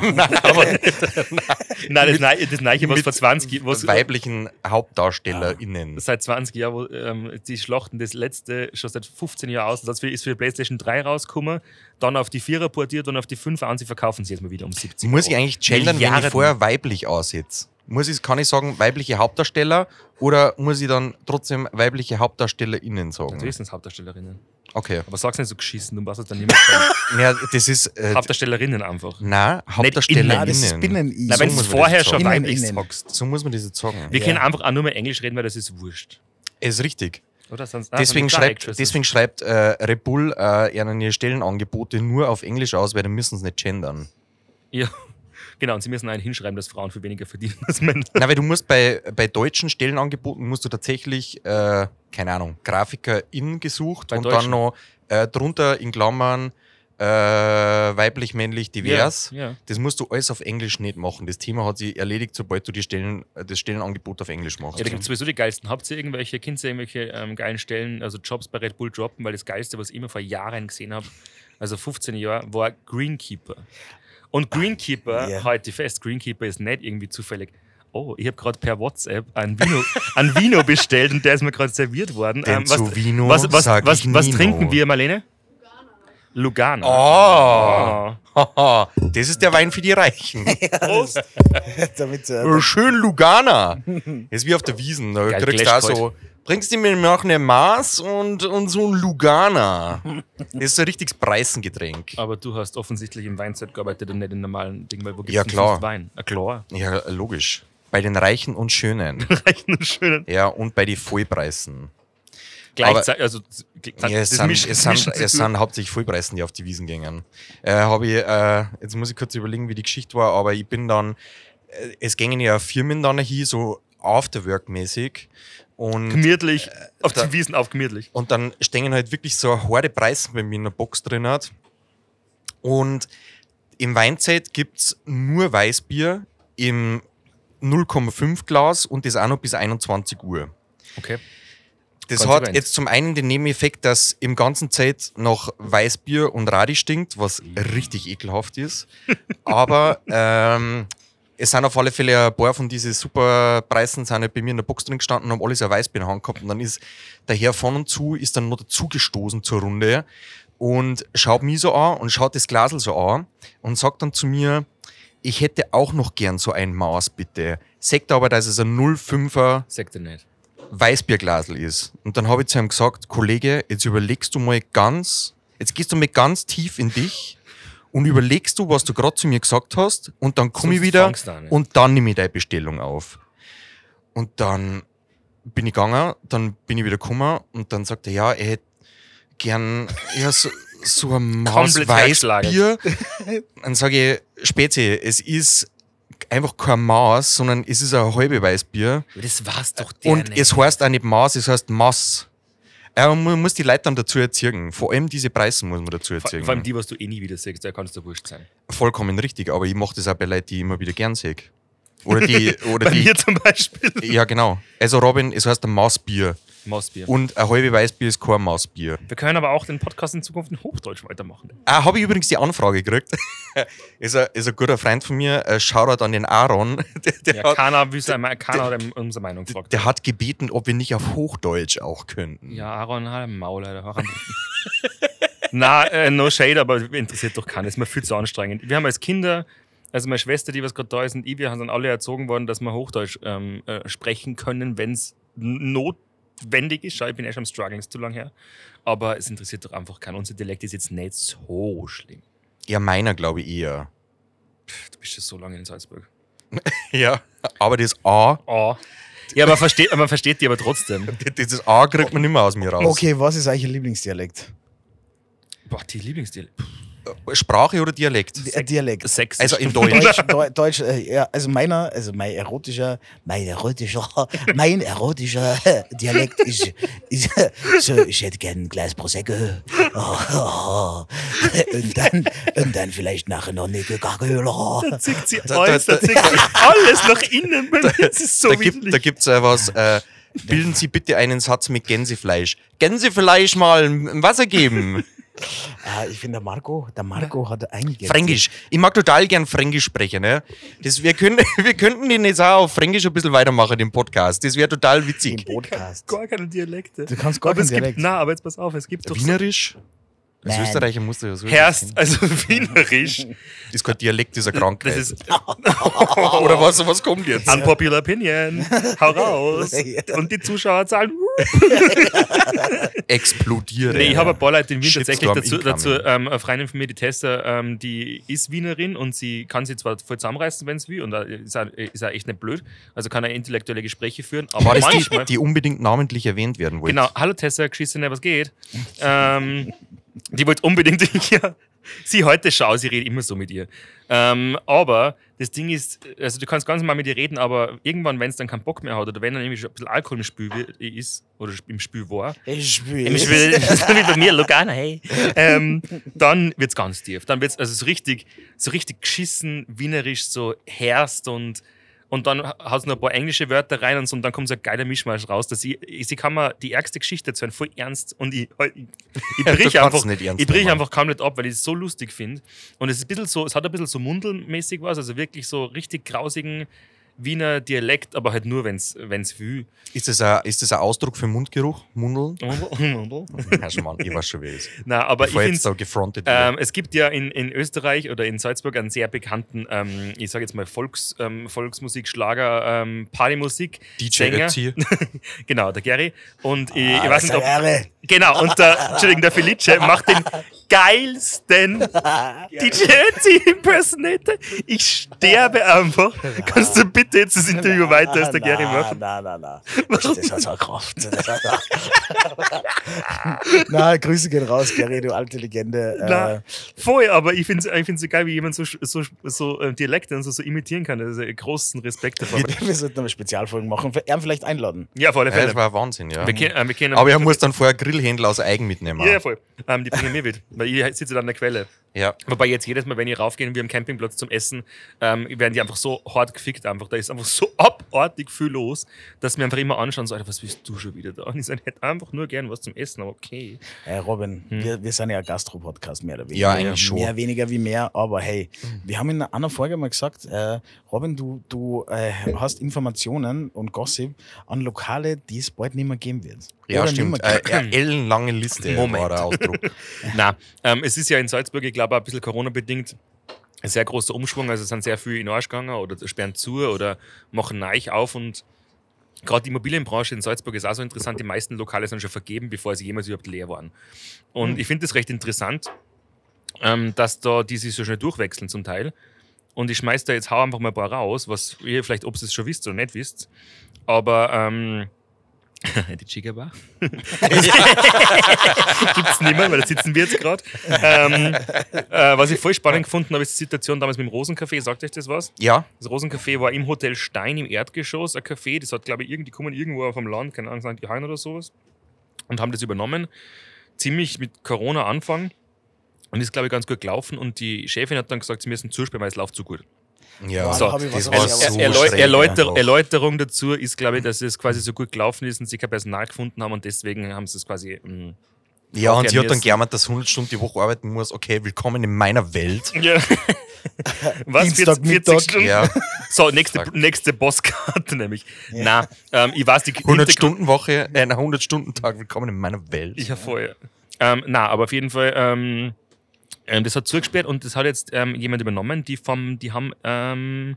Nein, das, Nei- das Neiche, was Mit vor 20 was, weiblichen HauptdarstellerInnen. seit 20 Jahren, wo, ähm, die schlachten das letzte schon seit 15 Jahren aus. Das ist für die PlayStation 3 rausgekommen, dann auf die 4er portiert und auf die 5er und sie verkaufen sie jetzt mal wieder um 70 Muss ich Euro. eigentlich gendern, wenn ich vorher weiblich aussetze? Muss ich, kann ich sagen, weibliche Hauptdarsteller oder muss ich dann trotzdem weibliche HauptdarstellerInnen sagen? Natürlich sind es Hauptdarstellerinnen. Okay. Aber sag's nicht so geschissen, du machst es dann niemand. Ja, das ist. Äh, Hauptdarstellerinnen einfach. nein, Nein, HauptdarstellerInnen. das ist Binnen-I. Na, wenn muss du vorher schon weiblich sagst. So muss man das jetzt sagen. Wir Ja. können einfach auch nur mehr Englisch reden, weil das ist wurscht. Ist richtig. Oder? Sonst, ah, Deswegen schreibt, deswegen schreibt äh, Red Bull äh, ihre Stellenangebote nur auf Englisch aus, weil dann müssen sie nicht gendern. Ja, genau. Und sie müssen einen hinschreiben, dass Frauen viel weniger verdienen als Männer. Na, weil du musst bei, bei deutschen Stellenangeboten musst du tatsächlich, äh, keine Ahnung, GrafikerIn gesucht Bei und Deutschen? dann noch äh, drunter in Klammern äh, weiblich, männlich, divers. Ja, ja. Das musst du alles auf Englisch nicht machen. Das Thema hat sich erledigt, sobald du die Stellen, äh, das Stellenangebot auf Englisch machst. Ja, da gibt es sowieso die geilsten. Habt ihr irgendwelche, kennt ihr irgendwelche ähm, geilen Stellen, also Jobs bei Red Bull droppen? Weil das Geilste, was ich immer vor Jahren gesehen habe, also 15 Jahre, war Greenkeeper. Und Greenkeeper, ja. heute fest, Greenkeeper ist nicht irgendwie zufällig. Oh, ich habe gerade per WhatsApp ein Vino, ein Vino bestellt und der ist mir gerade serviert worden. Denn was, zu Vino was, was, sag was, ich was trinken wir, Marlene? Lugana. Oh! Oh. Das ist der Wein für die Reichen. Prost. Damit, äh, Schön Lugana. Ist wie auf der Wiesen. Da Geil, kriegst du Gläschkalt. so, bringst du mir noch eine Maß und, und so ein Lugana. Das ist so ein richtiges Preisengetränk. Aber du hast offensichtlich im Weinzeit gearbeitet und nicht in normalen Dingen, weil wo gibt's Ja, klar. Wein? Ah, klar. Ja, logisch. Bei den Reichen und Schönen. Reichen und schönen. Ja, und bei den Vollpreisen. Gleichzeitig, also Ja, es, das sind, mischen- es, mischen sind, es sind hauptsächlich Vollpreisen, die auf die Wiesen gingen. Äh, ich, äh, jetzt muss ich kurz überlegen, wie die Geschichte war, aber ich bin dann, äh, es gingen ja Firmen dann hier so Afterwork-mäßig und, gemütlich auf da- den Wiesen auf gemütlich. und dann stehen halt wirklich so eine harte Preise bei mir in der Box drin hat. Und im Weinzeit gibt es nur Weißbier im 0,5 Glas und das auch noch bis 21 Uhr. Okay. Das Konsequent. hat jetzt zum einen den Nebeneffekt, dass im ganzen Zeit nach Weißbier und Radi stinkt, was richtig ekelhaft ist. Aber ähm, es sind auf alle Fälle ein paar von diesen super Preisen sind halt bei mir in der Box drin gestanden und haben alles ein Weißbier in der Hand gehabt. Und dann ist der Herr von und zu ist dann noch dazugestoßen zur Runde und schaut mich so an und schaut das Glasel so an und sagt dann zu mir, ich hätte auch noch gern so ein Maß, bitte. Sagt aber, dass es ein 0,5er Sagt er nicht. Weißbierglasel ist. Und dann habe ich zu ihm gesagt, Kollege, jetzt überlegst du mal ganz, jetzt gehst du mal ganz tief in dich und überlegst du, was du gerade zu mir gesagt hast und dann komme ich wieder und dann nehme ich deine Bestellung auf. Und dann bin ich gegangen, dann bin ich wieder gekommen und dann sagt er, ja, er hätte gern ja, so, so ein Maß Weißbier. Dann sage ich, Spezi, es ist einfach kein Maß, sondern es ist ein halbe Weißbier. Das war's doch der Und nicht. es heißt auch nicht Maß, es heißt Mass. Ja, man muss die Leute dann dazu erziehen. Vor allem diese Preise muss man dazu vor, erziehen. vor allem die, was du eh nie wieder siehst, da kannst du wurscht sein. Vollkommen richtig, aber ich mache das auch bei Leuten, die ich immer wieder gern sehe. Oder die, oder Bei die. mir zum Beispiel. Ja, genau. Also Robin, es heißt ein Maßbier. Mausbier. Und ein halbe Weißbier ist kein Maßbier. Wir können aber auch den Podcast in Zukunft in Hochdeutsch weitermachen. Ah, habe ich übrigens die Anfrage gekriegt. ist, ein, ist ein guter Freund von mir, äh, Shoutout an den Aaron. Der, der, Ja, hat, keiner, will sein- keiner hat unsere Meinung gefragt. der hat gebeten, ob wir nicht auf Hochdeutsch auch könnten. Ja, Aaron hat ein Maul, Alter. Na, äh, no shade, aber interessiert doch keinen. Ist mir viel zu anstrengend. Wir haben als Kinder, also meine Schwester, die was gerade da ist, und ich, wir sind alle erzogen worden, dass wir Hochdeutsch ähm, äh, sprechen können, wenn es notwendig ist. Schau, ich bin eh schon am Struggeln, ist zu lang her. Aber es interessiert doch einfach keinen. Unser Dialekt ist jetzt nicht so schlimm. Ja, meiner glaube ich eher. Pff, Du bist schon so lange in Salzburg. Ja. Aber das A, Oh. Ja, aber versteht, man versteht die aber trotzdem. das A kriegt man nicht mehr aus mir raus. okay, was ist eigentlich Ihr Lieblingsdialekt? Boah, die Lieblingsdialekt. Sprache oder Dialekt? Di- Dialekt. Sex. Also in Deutsch. Deutsch, Deu- Deutsch äh, ja, also meiner, also mein erotischer, mein erotischer, mein erotischer Dialekt ist, ist so, ich hätte gern ein Glas Prosecco. Oh, oh, und dann, und dann vielleicht nachher noch eine Coca-Cola. zickt sie Da- alles, da- da zickt sie alles nach innen. Das ist so da gibt da gibt's äh, was. Äh, bilden Sie bitte einen Satz mit Gänsefleisch. Gänsefleisch mal im Wasser geben. Ah, ich finde, der Marco, der Marco hat einige. Fränkisch. Ich mag total gern Fränkisch sprechen. Ne? Das, wir, können, wir könnten den jetzt auch auf Fränkisch ein bisschen weitermachen, den Podcast. Das wäre total Im witzig. Podcast. gar keine Dialekte. Du kannst gar aber keinen gibt, Dialekt. na, aber jetzt pass auf, es gibt doch so Wienerisch? Als Nein. Österreicher musst du ja so. Herst, also Wienerisch. Das ist kein Dialekt, das ist eine Krankheit. Das ist Oder was, was kommt jetzt? unpopular opinion. Hau raus. Und die Zuschauer zahlen. Explodieren. Nee, ich habe ein paar Leute in Wien tatsächlich dazu, dazu ähm, eine Freundin von mir, die Tessa, ähm, die ist Wienerin und sie kann sich zwar voll zusammenreißen, wenn sie will, und da ist auch, ist auch echt nicht blöd, also kann er intellektuelle Gespräche führen, aber War das die, manchmal. die unbedingt namentlich erwähnt werden wollten? Genau, hallo Tessa, geschissene, was geht? ähm, die wollte unbedingt, ja, sie heute schau, sie redet immer so mit ihr. Ähm, aber das Ding ist, also du kannst ganz normal mit ihr reden, aber irgendwann, wenn es dann keinen Bock mehr hat oder wenn dann irgendwie schon ein bisschen Alkohol im Spiel wi- ist oder im Spiel war, im Spiel, wie bei mir, Lugana, hey, ähm, dann wird es ganz tief. Dann wird es also so richtig, so richtig geschissen, wienerisch, so herst und und dann haut es noch ein paar englische Wörter rein und, so, und dann kommt so ein geiler Mischmasch raus. Dass ich, ich, sie kann mir die ärgste Geschichte erzählen, voll ernst. Und ich, ich, ich Du brich einfach, nicht ernst ich brich einfach kaum nicht ab, weil ich es so lustig finde. Und es ist ein bisschen so, es hat ein bisschen so mundelmäßig was, also wirklich so richtig grausigen, Wiener Dialekt, aber halt nur, wenn es will. Ist das, ein, ist das ein Ausdruck für Mundgeruch? Mundeln? ja, schon mal, ich weiß schon, wie es ist. Na, aber Bevor ich jetzt da gefrontet ähm, es gibt ja in, in Österreich oder in Salzburg einen sehr bekannten, ähm, ich sage jetzt mal Volks, ähm, Volksmusik, Schlager, ähm, Partymusik. DJ Sänger. Ötzi. Genau, der Gary. Und ich, Ah, ich weiß nicht, ob. Genau, und der, Entschuldigung, der Felice macht den geilsten DJ Ötzi Impersonator. Ich sterbe einfach. Kannst du bitte jetzt das Interview weiter als der Gary machen? Nein, nein, nein. Das hat so eine Kraft. Das Na, Grüße gehen raus, Gary, du alte Legende. Na, Äh, voll, aber ich finde es ich find's so geil, wie jemand so, so, so äh, Dialekte und so, so imitieren kann. Also großen Respekt davor. wir, wir sollten eine Spezialfolge machen. Er vielleicht einladen. Ja, auf alle Ja, das war Wahnsinn, ja. Wir äh, wir Aber er muss dann vorher Grillhändler aus Eigen mitnehmen. Ja, ja, voll. Ähm, die bringen mir mit, weil ich sitze dann an der Quelle. Ja. Wobei jetzt jedes Mal, wenn ich raufgehe und wir am Campingplatz zum Essen, ähm, werden die einfach so hart gefickt einfach. Da ist einfach so abartig viel los, dass wir einfach immer anschauen, so, Alter, was willst du schon wieder da? Und ich sage, ich hätte einfach nur gern was zum Essen, aber okay. Hey Robin, wir, wir sind ja ein Gastro-Podcast, mehr oder weniger. Ja, eigentlich schon. Mehr weniger wie mehr, aber hey, wir haben in einer Folge mal gesagt, äh, Robin, du, du äh, hast Informationen und Gossip an Lokale, die es bald nicht mehr geben wird. Ja, Oder stimmt. Äh, ja, ellenlange Liste Moment. war der Ausdruck. Na, ähm, es ist ja in Salzburg, ich glaube, ein bisschen Corona-bedingt ein sehr großer Umschwung. Also es sind sehr viele in Arsch gegangen oder sperren zu oder machen Neich auf und gerade die Immobilienbranche in Salzburg ist auch so interessant. Die meisten Lokale sind schon vergeben, bevor sie jemals überhaupt leer waren. Und ich finde das recht interessant, ähm, dass da die sich so schnell durchwechseln zum Teil. Und ich schmeiß da jetzt hau einfach mal ein paar raus, was ihr vielleicht, ob ihr es schon wisst oder nicht wisst. Aber ähm, die Chica Bar. Gibt's nicht mehr, weil da sitzen wir jetzt gerade. Ähm, äh, was ich voll spannend gefunden habe, ist die Situation damals mit dem Rosencafé. Sagt euch das was? Ja, Das Rosencafé war im Hotel Stein im Erdgeschoss, ein Café. Das hat, glaube ich, irgendwie kommen irgendwo vom Land, keine Ahnung, St. Johann oder sowas. Und haben das übernommen. Ziemlich mit Corona Anfang. Und ist, glaube ich, ganz gut gelaufen. Und die Chefin hat dann gesagt, sie müssen zusperren, weil es läuft zu gut. Ja. So, das war ja, so Er, Erläu schräg Erläuter einfach. Erläuterung dazu ist, glaube ich, dass es quasi so gut gelaufen ist und sie kein Personal gefunden haben und deswegen haben sie es quasi. mm, mh, Ja, und sie hat dann gejammert, dass 100 Stunden die Woche arbeiten muss. Okay, willkommen in meiner Welt. Ja. Was? Dienstag, 40, 40 Mittag. Stunden? Ja, So, nächste, nächste Bosskarte nämlich. Na, ähm, ich weiß, die 100 Hintergrund- Stunden Woche, äh, ein 100 Stunden Tag. Willkommen in meiner Welt. Ich habe vorher. Ähm, na, aber auf jeden Fall, ähm, ähm, das hat zugesperrt und das hat jetzt ähm, jemand übernommen. Die, vom, die haben, ähm,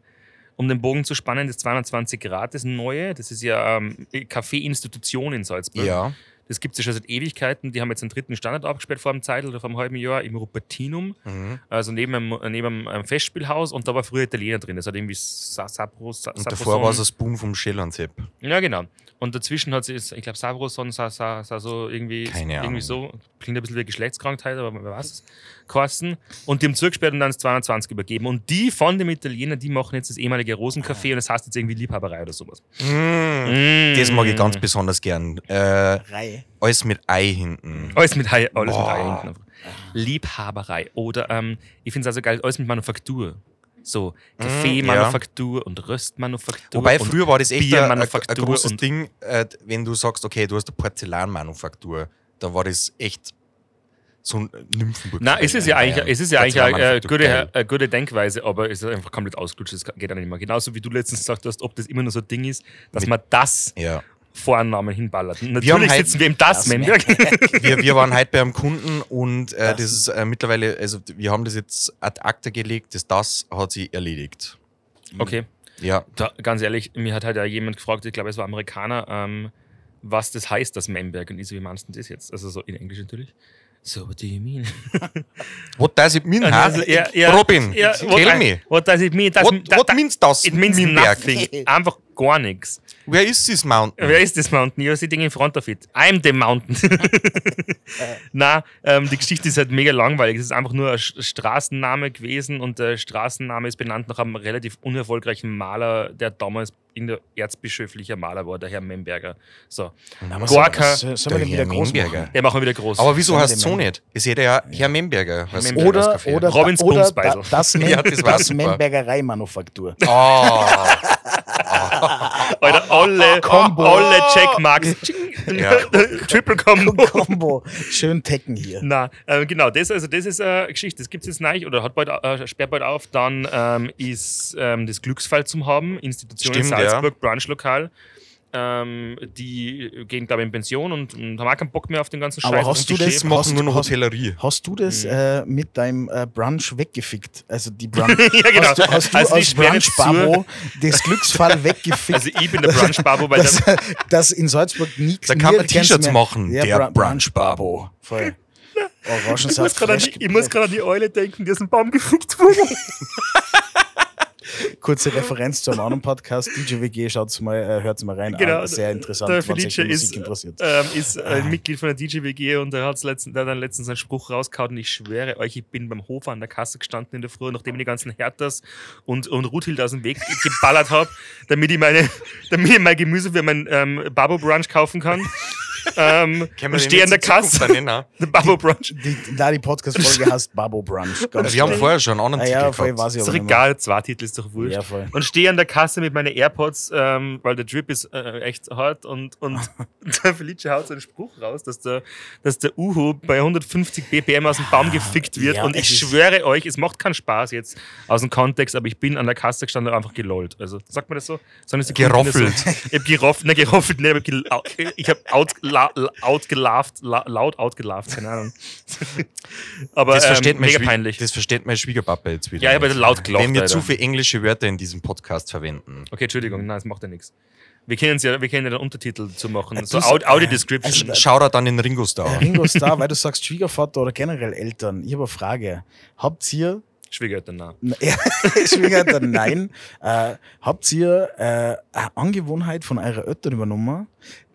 um den Bogen zu spannen, das 220 Grad, das neue. Das ist ja ähm, Café-Institution in Salzburg. Ja, Das gibt es ja schon seit Ewigkeiten. Die haben jetzt einen dritten Standard abgesperrt vor einem Zeit oder vor einem halben Jahr im Rupertinum. mhm. Also neben einem, neben einem Festspielhaus und da war früher Italiener drin. Das hat irgendwie Sa Sapro, Sa und davor war es ein Spoon vom Schellernsepp. Ja, genau. Und dazwischen hat sie, ich glaube, Sabroson, sa, sa, sa, so irgendwie, Keine irgendwie so, klingt ein bisschen wie Geschlechtskrankheit, aber wer weiß es, kosten. Und die haben zugesperrt und dann das 22 übergeben. Und die von dem Italiener, die machen jetzt das ehemalige Rosencafé und das heißt jetzt irgendwie Liebhaberei oder sowas. Mm. Das mag ich Mm. ganz besonders gern. Äh, Reihe. alles mit Ei hinten. Alles mit Ei, alles mit. Ei hinten. einfach. Liebhaberei. Oder ähm, ich finde es also geil, alles mit Manufaktur. So Kaffeemanufaktur und Röstmanufaktur. Wobei früher war das echt ein, ein, großes Ding, äh, wenn du sagst, okay, du hast eine Porzellanmanufaktur, da war das echt so ein Nymphenburg. Na, es ist ja eigentlich, es ist ja eigentlich eine, gute, eine gute Denkweise, aber es ist einfach komplett ausgelutscht. Das geht auch nicht mehr. Genauso wie du letztens gesagt hast, ob das immer nur so ein Ding ist, dass Mit- man das Ja. Vornamen hinballert. Natürlich halt- sitzen wir im das, wir, wir waren heute bei einem Kunden und äh, Das- das ist äh, mittlerweile, also wir haben das jetzt ad acta gelegt, das das hat sie erledigt. Okay, Ja. da, ganz ehrlich, mir hat halt ja jemand gefragt, ich glaube, es war Amerikaner, ähm, was das heißt, das Memberg. Und ich so, wie meinst du das jetzt? Also so in Englisch natürlich. So, what do you mean? What does it mean, huh? Also, ja, ja, Robin, ja, what, tell I- me. What does it mean? Das, What, da- what means das? It means Mimberg? nothing. Einfach gar nichts. Where is this mountain? Wer ist das Mountain? You're sitting in front of it. I'm the Mountain. Na, ähm, die Geschichte ist halt mega langweilig. Es ist einfach nur ein Straßenname gewesen und der Straßenname ist benannt nach einem relativ unerfolgreichen Maler, der damals erzbischöflicher Maler war, der Herr Memberger. So, Na, was Gorka, soll- Sollen wir der den wieder Herr groß Memberger. machen? der machen wir wieder groß. Aber wieso heißt es so nicht? Es hätte ja Herr Memberger. heißt Memberger. das Oder, Café. oder, Robins oder Bumsbeisel. da, das, Mem Ja, das das, war super. Membergerei-Manufaktur. Oh, Alter, alle, Combo. alle Checkmarks. Ja. Triple Combo. Combo. Schön tecken hier. Na, äh, genau, das, also das ist eine Geschichte. Das gibt es jetzt neu oder hat bald, äh, sperrt bald auf. Dann ähm, ist ähm, das Glücksfall zum haben, Institution in Stimmt, ja. Salzburg, Branchlokal. Ähm, die gehen, glaube ich, in Pension und, und haben auch keinen Bock mehr auf den ganzen Aber Scheiß. hast Und du das- machen Hast- nur noch hast- Hotellerie. Hast du das Mhm. äh, mit deinem äh, Brunch weggefickt? Also die Brunch. Ja, genau. Hast du, hast du Also als Brunch-Babo das Glücksfall weggefickt? Also ich bin der Brunch-Babo, weil dass, dann, dass in Salzburg nichts Da kann man T-Shirts machen. Der Bra- Brunch-Babo. Voll. ich muss Orangensaft gerade an, ich muss gerade an die Eule denken, die aus dem Baum gefickt wurde. Kurze Referenz zu einem anderen Podcast. DJ WG, schaut mal, äh, hört mal rein. Genau, Ah, sehr interessant, Der Felice ist, interessiert. ähm, ist ein Mitglied von der DJ-WG und der, hat's letzten, der hat dann letztens einen Spruch rausgehauen und ich schwöre euch, ich bin beim Hofer an der Kasse gestanden in der Früh, nachdem ich die ganzen Herthas und, und Ruthild aus dem Weg geballert habe, damit ich meine, damit ich mein Gemüse für mein ähm, Babo Brunch kaufen kann. Ähm, und stehe an der Kasse. Der Babo Brunch. Die, da die Podcast-Folge heißt Babo Brunch. Ganz Wir haben vorher schon einen anderen ah, ja, Titel voll gehabt. weiß ich Ist doch egal, zwei Titel ist doch wurscht. Ja, voll. und stehe an der Kasse mit meinen AirPods, ähm, weil der Drip ist äh, echt hart und, und der Felice haut so einen Spruch raus, dass der, dass der Uhu bei 150 BPM aus dem Baum gefickt wird ja, und ich schwöre euch, es macht keinen Spaß jetzt aus dem Kontext, aber ich bin an der Kasse gestanden und einfach gelollt. Also, sagt man das so? Die Kunden Geroffelt. So? Ich hab geroffelt, ne, geroffelt, ne, ich hab, gel- ich hab out, la, outgelauft, la, laut outgelauft, keine Ahnung. aber Das, ähm, versteht mein mega peinlich. das versteht mein Schwiegerpapa jetzt wieder. Ja, nicht. laut gelacht, Wenn wir Alter. zu viele englische Wörter in diesem Podcast verwenden. Okay, Entschuldigung, nein, das macht ja nichts. Wir können ja, wir können ja den Untertitel zu machen. So Aud sag- Audio Description. also- Schau da dann in Ringo Star. Ringo Starr, weil du sagst Schwiegervater oder generell Eltern. Ich habe eine Frage. Habt ihr Schwiegereltern, nein. Ja, Schwiegereltern, nein. Äh, habt ihr äh, eine Angewohnheit von eurer Eltern übernommen,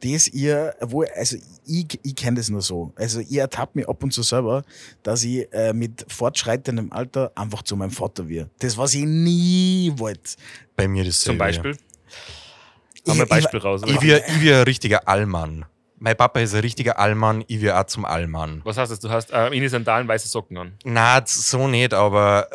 das ihr, wo, also ich, ich kenne das nur so. Also ich ertappe mich ab und zu selber, dass ich äh, mit fortschreitendem Alter einfach zu meinem Vater wird. Das, was ich nie wollte. Bei mir das Zum Beispiel. Ich- Haben wir ein ich- Beispiel raus. Ich Oder? wir, ich wir ein richtiger Allmann. Mein Papa ist ein richtiger Allmann, ich wir auch zum Allmann. Was heißt das? Du hast äh, in die Sandalen weiße Socken an. Na, so nicht, aber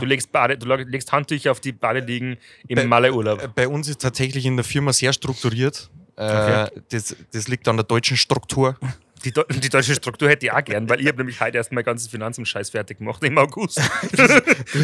Du legst, Bade, du legst Handtücher auf die Badeliegen im Bei- Malle-Urlaub. äh, bei uns ist tatsächlich in der Firma sehr strukturiert. Äh, Okay. das, das liegt an der deutschen Struktur. Die, Deu- die deutsche Struktur hätte ich auch gern, weil ich habe nämlich heute erst mein ganzes Finanzamt-Scheiß fertig gemacht im August.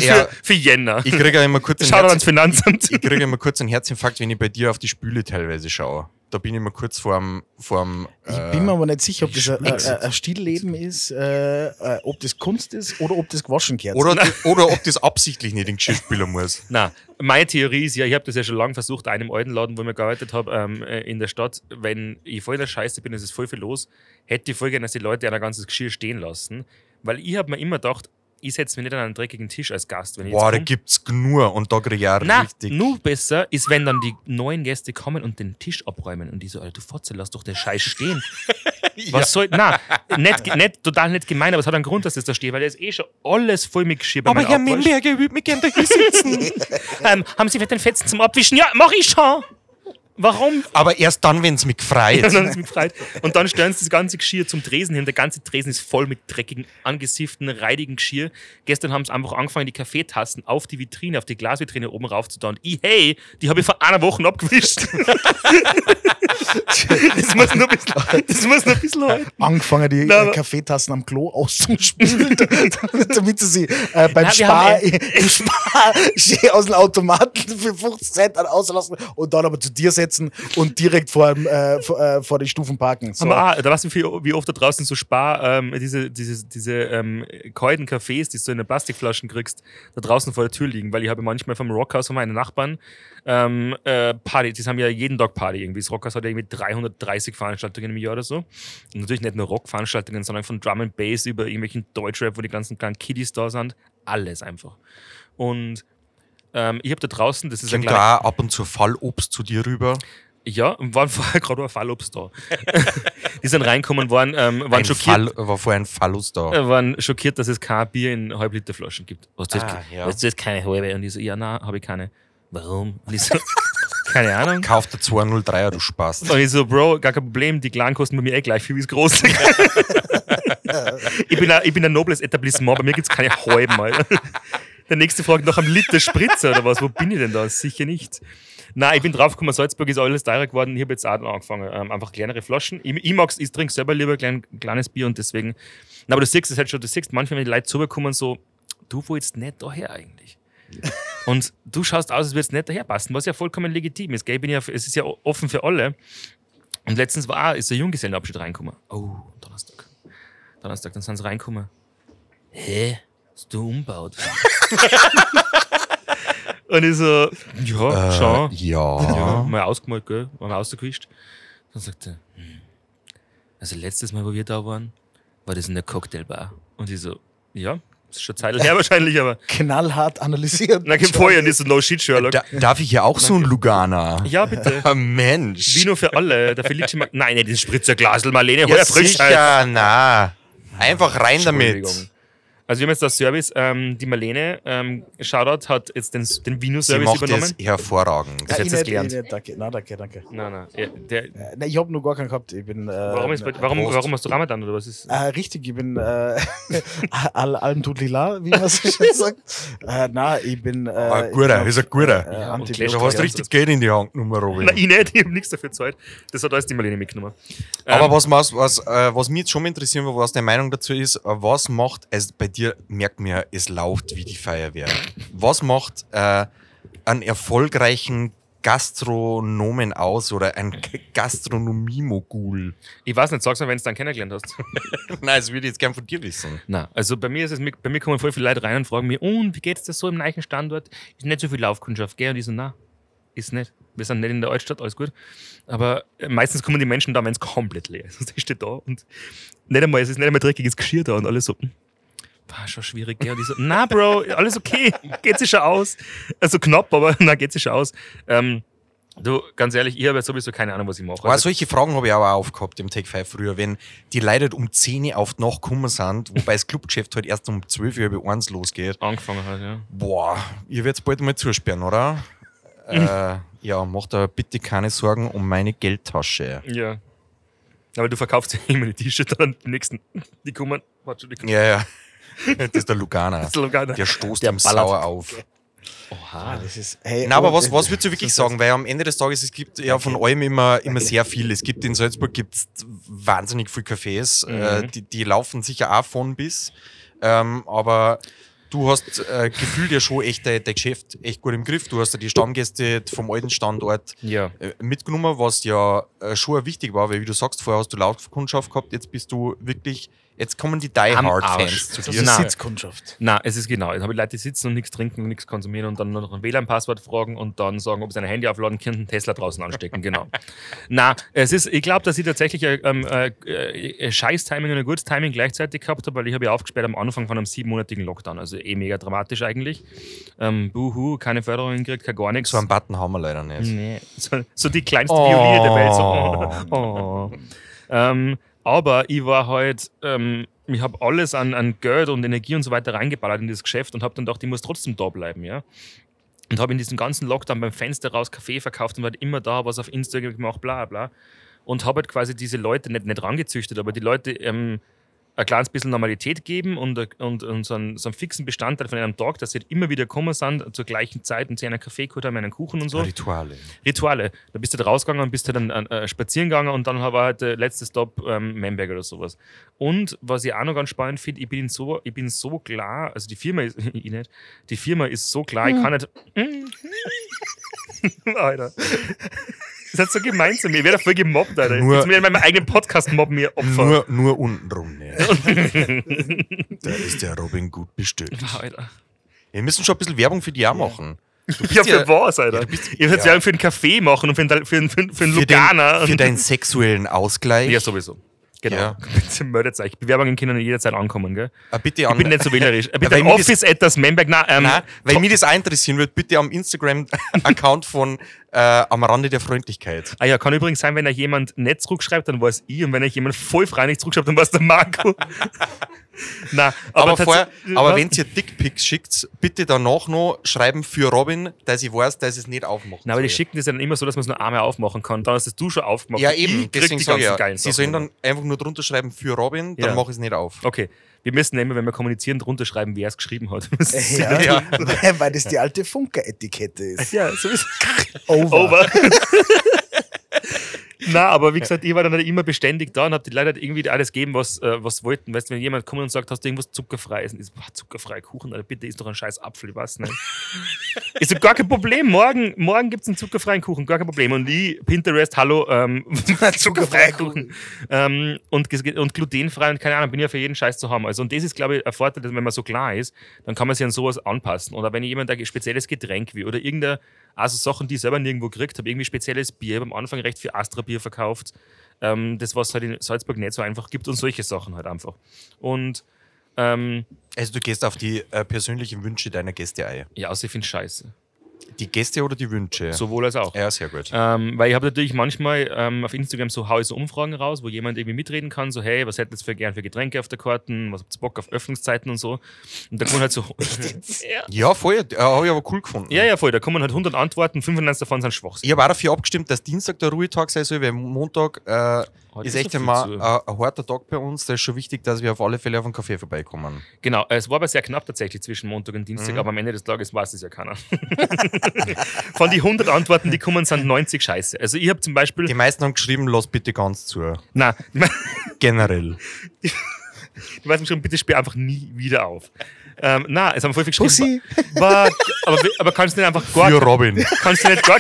Ja, für, für Jänner. ich kriege ja immer kurz einen Schau ans Finanzamt. ich kriege immer kurz einen Herzinfarkt, wenn ich bei dir auf die Spüle teilweise schaue. Da bin ich immer kurz vorm, vorm Ich äh, bin mir aber nicht sicher, ob das ein, ein, Stillleben ist, äh, äh, ob das Kunst ist oder ob das gewaschen gehört. oder, oder ob das absichtlich nicht in Geschirrspüler muss. Na, meine Theorie ist ja, ich habe das ja schon lange versucht, einem alten Laden, wo ich gearbeitet habe, ähm, äh, in der Stadt, wenn ich voll in der Scheiße bin, es ist voll viel los, hätte ich voll gerne, dass die Leute ein ganzes Geschirr stehen lassen. Weil ich habe mir immer gedacht, ich setze mich nicht an einen dreckigen Tisch als Gast, wenn ich Boah, da komm. gibt's Gnur und da kriege ich auch Na, richtig. nur besser ist, wenn dann die neuen Gäste kommen und den Tisch abräumen und die so, Alter, du Fotze, lass doch den Scheiß stehen. Was soll, na, nicht, nicht, total nicht gemein, aber es hat einen Grund, dass das da steht, weil da ist eh schon alles voll mit Geschirr bei Aber Herr Abwasch. Memberger würde mich gerne da hier sitzen. ähm, Haben Sie vielleicht den Fetzen zum Abwischen? Ja, mach ich schon. Warum? Aber erst dann, wenn es mich dann, ist mich gefreut. und dann stellen sie das ganze Geschirr zum Tresen hin. Der ganze Tresen ist voll mit dreckigen, angesifften, reidigen Geschirr. Gestern haben sie einfach angefangen, die Kaffeetassen auf die Vitrine, auf die Glasvitrine oben rauf zu tun. Und ich, hey, die habe ich vor einer Woche abgewischt. das muss noch ein bisschen, das muss noch ein bisschen halten. angefangen, die Na, äh, Kaffeetassen am Klo auszuspülen, damit sie sie äh, beim wir Spar, im Spar aus dem Automaten für 50 Cent auslassen und dann aber zu dir setzen und direkt vor, äh, vor, äh, vor den Stufen parken. So. Haben wir auch, da weißt du, wie, oft da draußen so Spar, ähm, diese, diese, diese ähm, Kaffees, die du in den Plastikflaschen kriegst, da draußen vor der Tür liegen, weil ich habe manchmal vom Rockhaus von meinen Nachbarn ähm, äh, Party, die haben ja jeden Tag Party irgendwie. Das Rockhaus hat ja irgendwie 330 Veranstaltungen im Jahr oder so. Und natürlich nicht nur Rockveranstaltungen, sondern von Drum and Bass über irgendwelchen Deutschrap, wo die ganzen kleinen Kiddies da sind. Alles einfach. Und ähm, ich habe da draußen, das ist ein Kommt kleiner da ab und zu Fallobst zu dir rüber. ja, waren vorher gerade ein Fallobst da. die sind reinkommen, waren, ähm, waren Ein schockiert. Fall, war vorher ein Fallus da. äh, waren schockiert, dass es kein Bier in Halbliterflaschen gibt. Hast du jetzt, Ah, ja. hast du jetzt keine halbe? Und ich so, ja, nein, habe ich keine. Warum? Und ich so, keine Ahnung. Kauf der 203er, du Spaß. Und ich so, Bro, gar kein Problem, die kleinen kosten bei mir eh gleich viel wie das große. ich, bin ein, ich bin ein nobles Etablissement, bei mir gibt es keine halben. Alter. Der nächste fragt nach einem Liter Spritzer oder was. Wo bin ich denn da? Sicher nicht. Nein, ich bin draufgekommen, Salzburg ist alles teurer geworden. Ich habe jetzt auch angefangen, ähm, einfach kleinere Flaschen. Ich, ich mag's, ich trinke selber lieber klein, kleines Bier und deswegen. Na, aber du siehst es halt schon, du siehst manchmal, wenn die Leute zubekommen, so, du wolltest nicht daher eigentlich. und du schaust aus, als würdest nicht daher passen, was ja vollkommen legitim ist. Gell? Ich bin ja, es ist ja offen für alle. Und letztens war ist der Junggesellenabschied reingekommen. Oh, Donnerstag. Donnerstag, dann sind sie reingekommen. Hä? Hast du umbaut? und ich so, ja, schon. Ja. Ja, mal ausgemalt, gell? Mal ausgewischt. Dann sagt er, hm. also letztes Mal, wo wir da waren, war das in der Cocktailbar. Und ich so, ja, das ist schon Zeit her wahrscheinlich, aber. Knallhart analysiert. Na, gib vorher nicht so No Shit, Sherlock. Da, darf ich hier auch so ein Lugana? Ja, bitte. Ah, Mensch. Vino für alle. Der Felice Mag Nein, nicht das Spritzerglasel, Marlene, hol ja, ja frisch sicher, na. Einfach rein damit. Also wir haben jetzt das Service, ähm, die Marlene, ähm, Shoutout, hat jetzt den, den Sie Vino-Service macht übernommen. es hervorragend. Das Ja, hättest ich du gelernt. ich nicht, danke. Nein, danke, danke. Nein, nein. Ja, der, Äh, nein, ich habe nur gar keinen gehabt. Ich bin. Äh, warum, ist, warum, Prost. warum hast du Ramadan oder was ist? Äh, richtig, ich bin äh, al allem tut lila, wie man so schön sagt. Äh, nein, ich bin. Äh, Ah, guter, ist ein guter. Äh, und Antibiotika- Clash Du hast richtig Geld in die Hand genommen, Robin. Nein, ich nicht, ich habe nichts dafür gezahlt. Das hat alles die Marlene mitgenommen. Aber Ähm, was, was, was, äh, was mich jetzt schon mal interessieren würde, was deine Meinung dazu ist, äh, was macht, es bei dir merkt man ja, es läuft wie die Feuerwehr. Was macht äh, einen erfolgreichen Gastronomen aus oder ein Gastronomie-Mogul? Ich weiß nicht, sag's mir, wenn du dann kennengelernt hast. Nein, das würde ich jetzt gern von dir wissen. Nein, also bei mir ist es, bei mir kommen voll viele Leute rein und fragen mich, und wie geht's dir so im neuen Standort? Ist nicht so viel Laufkundschaft, gell? Und ich so, nein, ist nicht. Wir sind nicht in der Altstadt, alles gut. Aber äh, meistens kommen die Menschen da, wenn es komplett leer ist. Also ich stehe da und nicht einmal, es ist nicht einmal dreckiges Geschirr da und alles so, war schon schwierig, gell? Und ich so, na Bro, alles okay, geht sich schon aus. Also knapp, aber na, geht sich schon aus. Ähm, du, ganz ehrlich, ich habe ja sowieso keine Ahnung, was ich mache. Aber Also, solche Fragen habe ich auch aufgehabt im Take 5 früher, wenn die Leute um 10 Uhr auf die Nacht gekommen sind, wobei das Clubgeschäft halt erst um 12 Uhr über 1 losgeht. angefangen hat, ja. Boah, ihr werdet bald mal zusperren, oder? äh, ja, macht da bitte keine Sorgen um meine Geldtasche. Ja. Aber du verkaufst ja immer die T-Shirts dann die nächsten. Die kommen. Warte, die kommen. Ja, ja. Das ist der Lugana. Das ist Lugana. Der stoßt Der ihm ballert. sauer auf. Ah, das ist, hey, Na, aber oh, was, was würdest du wirklich sagen? Weil am Ende des Tages, es gibt ja von allem immer, immer sehr viel. Es gibt in Salzburg gibt's wahnsinnig viele Cafés, äh, Mhm. die, die laufen sicher auch von bis. Ähm, aber du hast äh, gefühlt ja schon echt dein, dein Geschäft echt gut im Griff. Du hast ja die Stammgäste vom alten Standort Ja. äh, mitgenommen, was ja äh, schon wichtig war, weil wie du sagst, vorher hast du Laufkundschaft gehabt, jetzt bist du wirklich, jetzt kommen die Die Hard. Fans zu Das dir. ist Nein. Sitzkundschaft. Na, es ist genau. Jetzt habe ich Leute, die sitzen und nichts trinken und nichts konsumieren und dann nur noch ein WLAN-Passwort fragen und dann sagen, ob sie ein Handy aufladen können, einen Tesla draußen anstecken. Genau. Na, es ist, ich glaube, dass ich tatsächlich ein ähm, äh, äh, Scheiß-Timing und ein gutes Timing gleichzeitig gehabt habe, weil ich habe ja aufgesperrt am Anfang von einem siebenmonatigen Lockdown. Also eh mega dramatisch eigentlich. Ähm, buhu, keine Förderung gekriegt, kein gar nichts. So einen Button haben wir leider nicht. Nee, so, so die kleinste Oh. Violine der Welt. So, oh, oh. Ähm, aber ich war halt, ähm, ich habe alles an, an Geld und Energie und so weiter reingeballert in das Geschäft und habe dann gedacht, ich muss trotzdem da bleiben, ja. Und habe in diesem ganzen Lockdown beim Fenster raus Kaffee verkauft und war halt immer da, was auf Instagram gemacht, bla bla. Und habe halt quasi diese Leute nicht, nicht rangezüchtet, aber die Leute ähm, ein kleines bisschen Normalität geben und, und, und so, einen, so einen fixen Bestandteil von einem Tag, dass sie halt immer wieder gekommen sind zur gleichen Zeit und sie einen Kaffee geholt haben, einen Kuchen und so. Rituale. Rituale. Da bist du halt rausgegangen und bist du dann äh, spazieren gegangen und dann war halt der letzte Stop ähm, Memberg oder sowas. Und was ich auch noch ganz spannend finde, ich bin so, ich bin so klar, also die Firma ist, ich nicht, die Firma ist so klar, ich kann nicht. Alter. Das ist so gemein zu mir. Ich werde voll gemobbt, Alter. Nur- Jetzt mir in meinem eigenen Podcast mobben mir Opfer. Nur, nur untenrum nicht. da ist der Robin gut bestückt. Alter. Wir müssen schon ein bisschen Werbung für die auch machen. Ja, für was, Alter? Ja, bist- ich würde es ja. ja für einen Kaffee machen und für einen, für einen, für einen, für einen Für, Luganer. den, für deinen sexuellen Ausgleich. Ja, sowieso. Genau. Ja. Bitte meldet euch. Bewerbungen können jederzeit ankommen, gell? Äh, bitte Ich an, bin nicht so wählerisch. Äh, Bitte mir das- Office etwas Memberg. Nein, ähm, Nein, weil mich das auch interessieren wird, bitte am Instagram-Account von äh, Am Rande der Freundlichkeit. Ah ja, kann übrigens sein, wenn er jemand nicht zurückschreibt, dann war es ich. Und wenn er jemand voll freilich zurückschreibt, dann war es der Marco. Nein, Aber, vorher, aber Was? wenn ihr Dickpics schickt, bitte danach noch schreiben für Robin, dass ich weiß, dass ich es nicht aufmacht. Nein, aber die schicken das ja dann immer so, dass man es nur einmal aufmachen kann. Dann hast es du schon aufgemacht. Ja, eben, deswegen die sage ich ja. Sie sollen dann einfach nur drunter schreiben für Robin, dann Ja. mache ich es nicht auf. Okay, wir müssen immer, wenn wir kommunizieren, drunter schreiben, wer es geschrieben hat. Ja, Ja. weil das die alte Funker-Etikette ist. ja, so ist Over. Over. Na, aber wie gesagt, ich war dann halt immer beständig da und habe die Leute halt irgendwie alles gegeben, was, äh, was wollten. Weißt du, wenn jemand kommt und sagt, hast du irgendwas zuckerfreies? Und ich so, boah, zuckerfrei Kuchen, Alter, bitte isst doch ein scheiß Apfel, ich weiß nicht. ich so, gar kein Problem, morgen, morgen gibt es einen zuckerfreien Kuchen, gar kein Problem. Und ich, Pinterest, hallo, ähm, zuckerfreier Kuchen. Ähm, und, und glutenfrei und keine Ahnung, bin ja für jeden Scheiß zu haben. Also, und das ist, glaube ich, ein Vorteil, dass wenn man so klar ist, dann kann man sich an sowas anpassen. Oder wenn jemand ein spezielles Getränk will oder irgendeine, also Sachen, die ich selber nirgendwo gekriegt habe, irgendwie spezielles Bier, ich habe am Anfang recht viel Astra-Bier verkauft, ähm, das, was es halt in Salzburg nicht so einfach gibt und solche Sachen halt einfach. Und ähm, Also du gehst auf die äh, persönlichen Wünsche deiner Gäste ein. ja, also ich finde scheiße. Die Gäste oder die Wünsche? Sowohl als auch. Ja, sehr gut. Ähm, weil ich habe natürlich manchmal ähm, auf Instagram so hau ich so Umfragen raus, wo jemand irgendwie mitreden kann, so hey, was hättet ihr für gern für Getränke auf der Karten, was habt ihr Bock auf Öffnungszeiten und so. Und da kommen halt so. ja. Ja, voll. Äh, Habe ich aber cool gefunden. ja, ja, voll. Da kommen halt 100 Antworten, 95 davon sind Schwachsinn. Ich habe auch dafür abgestimmt, dass Dienstag der Ruhetag sein soll, weil Montag äh, Heute ist ist echt ein, zu. ein harter Tag bei uns. Da ist schon wichtig, dass wir auf alle Fälle auf einen Kaffee vorbeikommen. Genau, es war aber sehr knapp tatsächlich zwischen Montag und Dienstag, Mhm. aber am Ende des Tages weiß es ja keiner. Von den 100 Antworten, die kommen, sind 90 scheiße. Also ich habe zum Beispiel. Die meisten haben geschrieben, lass bitte ganz zu. Nein, Generell. die meisten schon, bitte sperr einfach nie wieder auf. Ähm, nein, es haben voll viel geschrieben. Pussy. War, aber, aber kannst du nicht einfach gar Für Robin. Kannst du nicht gar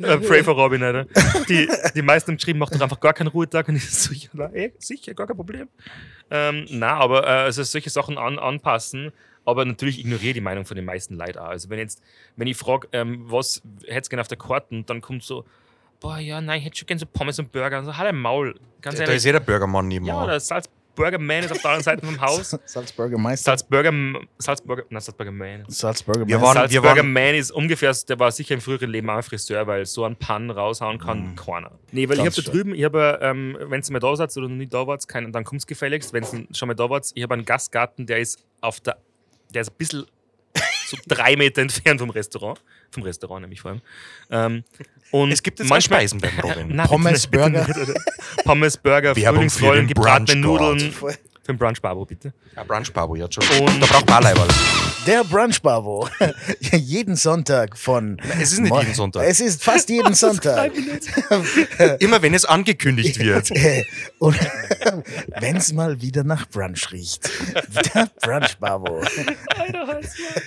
äh, Pray for Robin, Alter. Die, die meisten haben geschrieben, mach doch einfach gar keinen Ruhetag. Und ich so, ja, na, eh, sicher, gar kein Problem. Ähm, na, aber äh, also solche Sachen an, anpassen. Aber natürlich ignoriere die Meinung von den meisten Leuten auch. Also wenn jetzt, wenn ich frage, ähm, was hättest du gerne auf der Karte, und dann kommt so, boah, ja, nein, ich hätte schon gerne so Pommes und Burger. Und so, halt ein Maul. Ganz Da ehrlich. ist jeder Bürgermann ja, nebenan. der Salzburger Man ist auf der anderen Seite vom Haus. Salzburger Meister. Salzburger, Salzburger, na, Salzburger Man. Salzburger Wir waren- Salzburger waren- Man ist ungefähr, der war sicher im früheren Leben auch ein Friseur, weil so einen Pann raushauen kann keiner. Nee, weil ich Ganz habe da drüben, ich habe, ähm, wenn ihr mal da seid oder noch nicht da wart, kein, dann kommt es gefälligst. Wenn ihr schon mal da wart, ich habe einen Gastgarten, der ist auf der, der ist ein bisschen so drei Meter entfernt vom Restaurant. Vom Restaurant nämlich vor allem. Ähm, und Es gibt jetzt manchmal Speisen beim Robin. Nein, Pommes, Burger. Pommes, Burger, Frühlingsrollen, gebratene. Nudeln. Für den Brunch Babo, bitte. Ja, Brunch-Babo, ja schon. Und- da braucht man auch Leiberl. Der Brunch Babo. jeden Sonntag von. Es ist nicht Mo- jeden Sonntag. Es ist fast jeden Sonntag. Immer wenn es angekündigt wird. Und wenn es mal wieder nach Brunch riecht. Der Brunch Babo.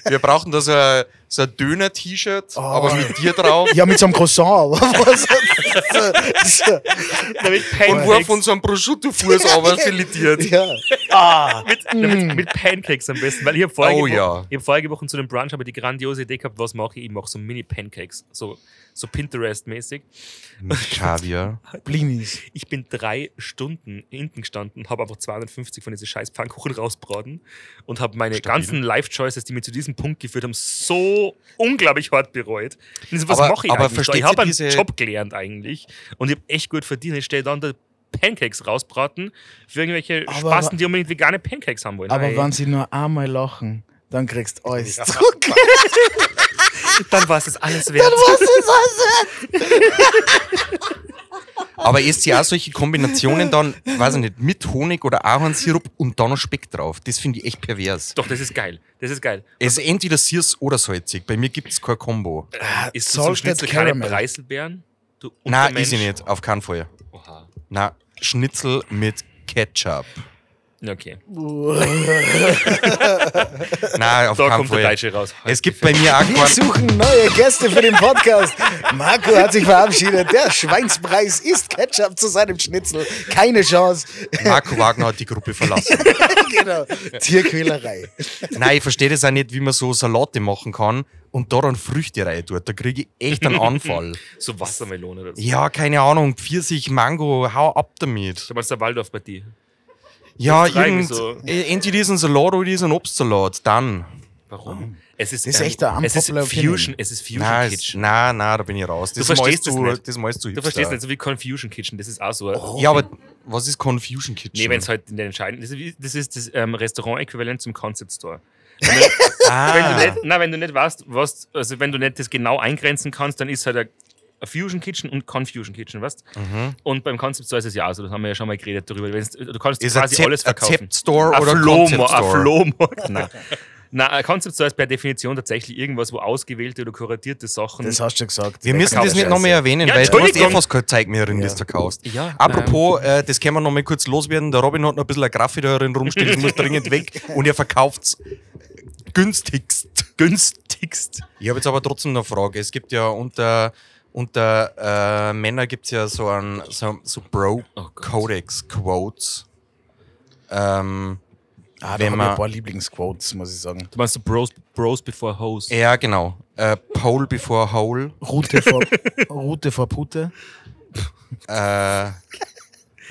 Wir brauchen da so ein, so ein Döner-T-Shirt, aber mit dir drauf. Ja, mit so einem Croissant. aber was- so, so, Nämlich Und wo von so einem Prosciutto-Fuß aber filetiert. ja. Ah, mit, mit, mit Pancakes am besten, weil ich habe vorige, Oh Woche- ja. ich hab vorige Woche zu dem Brunch aber die grandiose Idee gehabt, was mache ich? Ich mache so Mini-Pancakes, so, so Pinterest-mäßig. Mit Kaviar. Blinis. Ich bin drei Stunden hinten gestanden, habe einfach 250 von diesen scheiß Pfannkuchen rausbraten und habe meine Stabil. ganzen Life-Choices, die mich zu diesem Punkt geführt haben, so unglaublich hart bereut. Und was mache ich aber eigentlich? da? Ich habe einen Job gelernt eigentlich und ich habe echt gut verdient. Ich stehe dann da Pancakes rausbraten für irgendwelche Aber- Spasten, die unbedingt vegane Pancakes haben wollen. Aber Nein. wenn sie nur einmal lachen, dann kriegst du alles zurück. dann war es das alles wert. Aber isst ihr auch solche Kombinationen dann, weiß ich nicht, mit Honig oder Ahornsirup und dann noch Speck drauf? Das finde ich echt pervers. Doch, das ist geil. Das ist geil. Es ist entweder süß oder salzig. Bei mir gibt es kein Kombo. Ist du zum Salted Schnitzel keine. Preiselbeeren? Nein, ist ich nicht. Auf keinen Fall. Oha. Na, Schnitzel mit Ketchup. Okay. Nein, auf Da keinen kommt der Fall. Deutsche raus. Es gibt bei mir auch Wir suchen neue Gäste für den Podcast. Marco hat sich verabschiedet. Der Schweinspreis ist Ketchup zu seinem Schnitzel. Keine Chance. Marco Wagner hat die Gruppe verlassen. genau. Tierquälerei. Nein, ich verstehe das auch nicht, wie man so Salate machen kann und daran Früchte rein tut. Da kriege ich echt einen Anfall. So Wassermelone oder so. Ja, keine Ahnung. Pfirsich, Mango, hau ab damit. Schau mal, ist der Waldorf bei dir. Ja, irgend, so. äh, entweder diesen Salat oder diesen Obstsalat. Dann. Warum? Es ist, Das ist echt ein es ist Fusion, es ist Fusion Nein, Kitchen. nein, nein, da bin ich raus. Das Du ist verstehst das nicht. Das ist zu Du hipster. verstehst nicht, so wie Confusion Kitchen, das ist auch so. Ja, aber was ist Confusion Kitchen? Nee, wenn es halt in den entscheidenden. Das ist, das, ist das ähm, Restaurant-Äquivalent zum Concept Store. Wenn du, ah, wenn, du nicht, na, wenn du nicht weißt, was, also wenn du nicht das genau eingrenzen kannst, dann ist halt ein ein Fusion Kitchen und Confusion Kitchen, weißt Mhm. Und beim Concept Store ist es ja auch so, das haben wir ja schon mal geredet darüber. Du kannst Ist quasi Zep- alles verkaufen. Zep-Store Ein oder Flohmarkt, Concept Store? Flohmarkt. Nein. Nein, ein Concept Store ist per Definition tatsächlich irgendwas, wo ausgewählte oder kuratierte Sachen. Das hast du schon gesagt. Wir müssen das nicht Verkaufsscheiße. noch mehr erwähnen, Ja, weil du hast eh fast kein Zeug mehr drin, das Ja. du verkaufst. Ja, Apropos, äh, das können wir noch mal kurz loswerden. Der Robin hat noch ein bisschen ein Graffi da drin rumstehen, das muss dringend weg und er verkauft günstigst. günstigst. Ich habe jetzt aber trotzdem eine Frage. Es gibt ja unter, unter äh, Männer gibt es ja so ein so, so Oh. Bro-Codex-Quotes. Ähm, Ah, da Wenn habe ich man- ein paar Lieblingsquotes, muss ich sagen. Du meinst so Bros, Bros before Hoes? ja, genau. Äh, Pole before Hole. Route vor, Route vor Pute. Äh,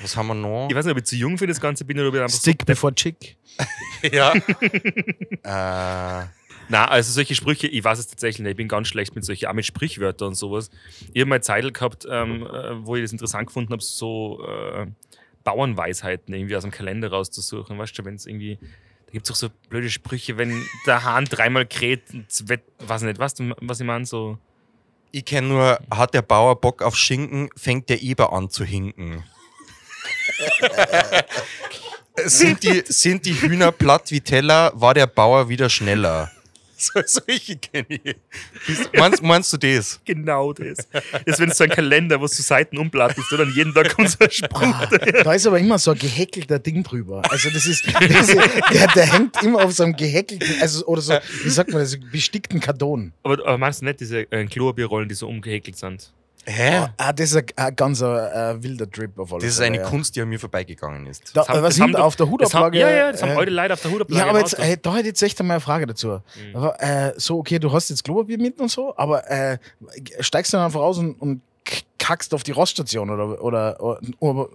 was haben wir noch? Ich weiß nicht, ob ich zu jung für das Ganze bin oder ob ich einfach Stick before Chick. Ja. äh, Na, also solche Sprüche, ich weiß es tatsächlich nicht. Ich bin ganz schlecht mit solchen, auch mit Sprichwörtern und sowas. Ich habe mal Zeit gehabt, ähm, äh, wo ich das interessant gefunden habe, so äh, Bauernweisheiten irgendwie aus dem Kalender rauszusuchen. Weißt du, wenn es irgendwie, da gibt es auch so blöde Sprüche, wenn der Hahn dreimal kräht, weiß nicht, was, was ich meine, so. ich kenne nur, hat der Bauer Bock auf Schinken, fängt der Eber an zu hinken. sind, die, sind die Hühner platt wie Teller, war der Bauer wieder schneller. So, solche kenne ich. Meinst, meinst du das? Genau das. Das ist, wenn du so ein Kalender, wo du Seiten umblattest und dann jeden Tag kommt so ein Spruch. Da ist aber immer so ein gehäkelter Ding drüber. Also das ist, das ist der, der hängt immer auf so einem gehäkelten, also oder so, wie sagt man das, bestickten Karton. Aber, aber meinst du nicht diese äh, Klobierrollen, die so umgehäkelt sind? Hä? Ah, das ist ein, ein ganz äh, wilder Trip auf alle Das ist eine ja. Kunst, die an mir vorbeigegangen ist. Da, haben- was doch- auf der Das haben, Hutablage? ja, ja, das haben äh, heute Leute auf der Hutablage. Ja, aber jetzt, äh, da hätte ich jetzt echt einmal eine Frage dazu. Mhm. Aber, äh, so, okay, du hast jetzt Klopapier mit und so, aber äh, steigst du dann einfach raus und, und kackst auf die Roststation oder, oder, oder, oder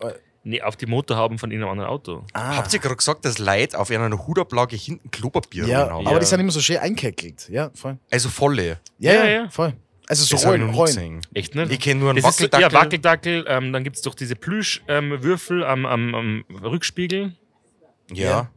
äh, Nee, auf die Motorhaben von irgendeinem anderen Auto. ah. Habt ihr gerade gesagt, dass Leute auf einer Hutablage hinten Klopapier ja, haben? aber Ja. die sind immer so schön eingekeckelt. Ja, voll. Also volle. Ja, Ja, ja, ja. voll. Also so Das Rollen, Rollen. Echt nicht? Ich kenne nur einen das ist so, Wackeldackel. ja, Wackeldackel. Ähm, dann gibt es doch diese Plüschwürfel am, am, am Rückspiegel Ja.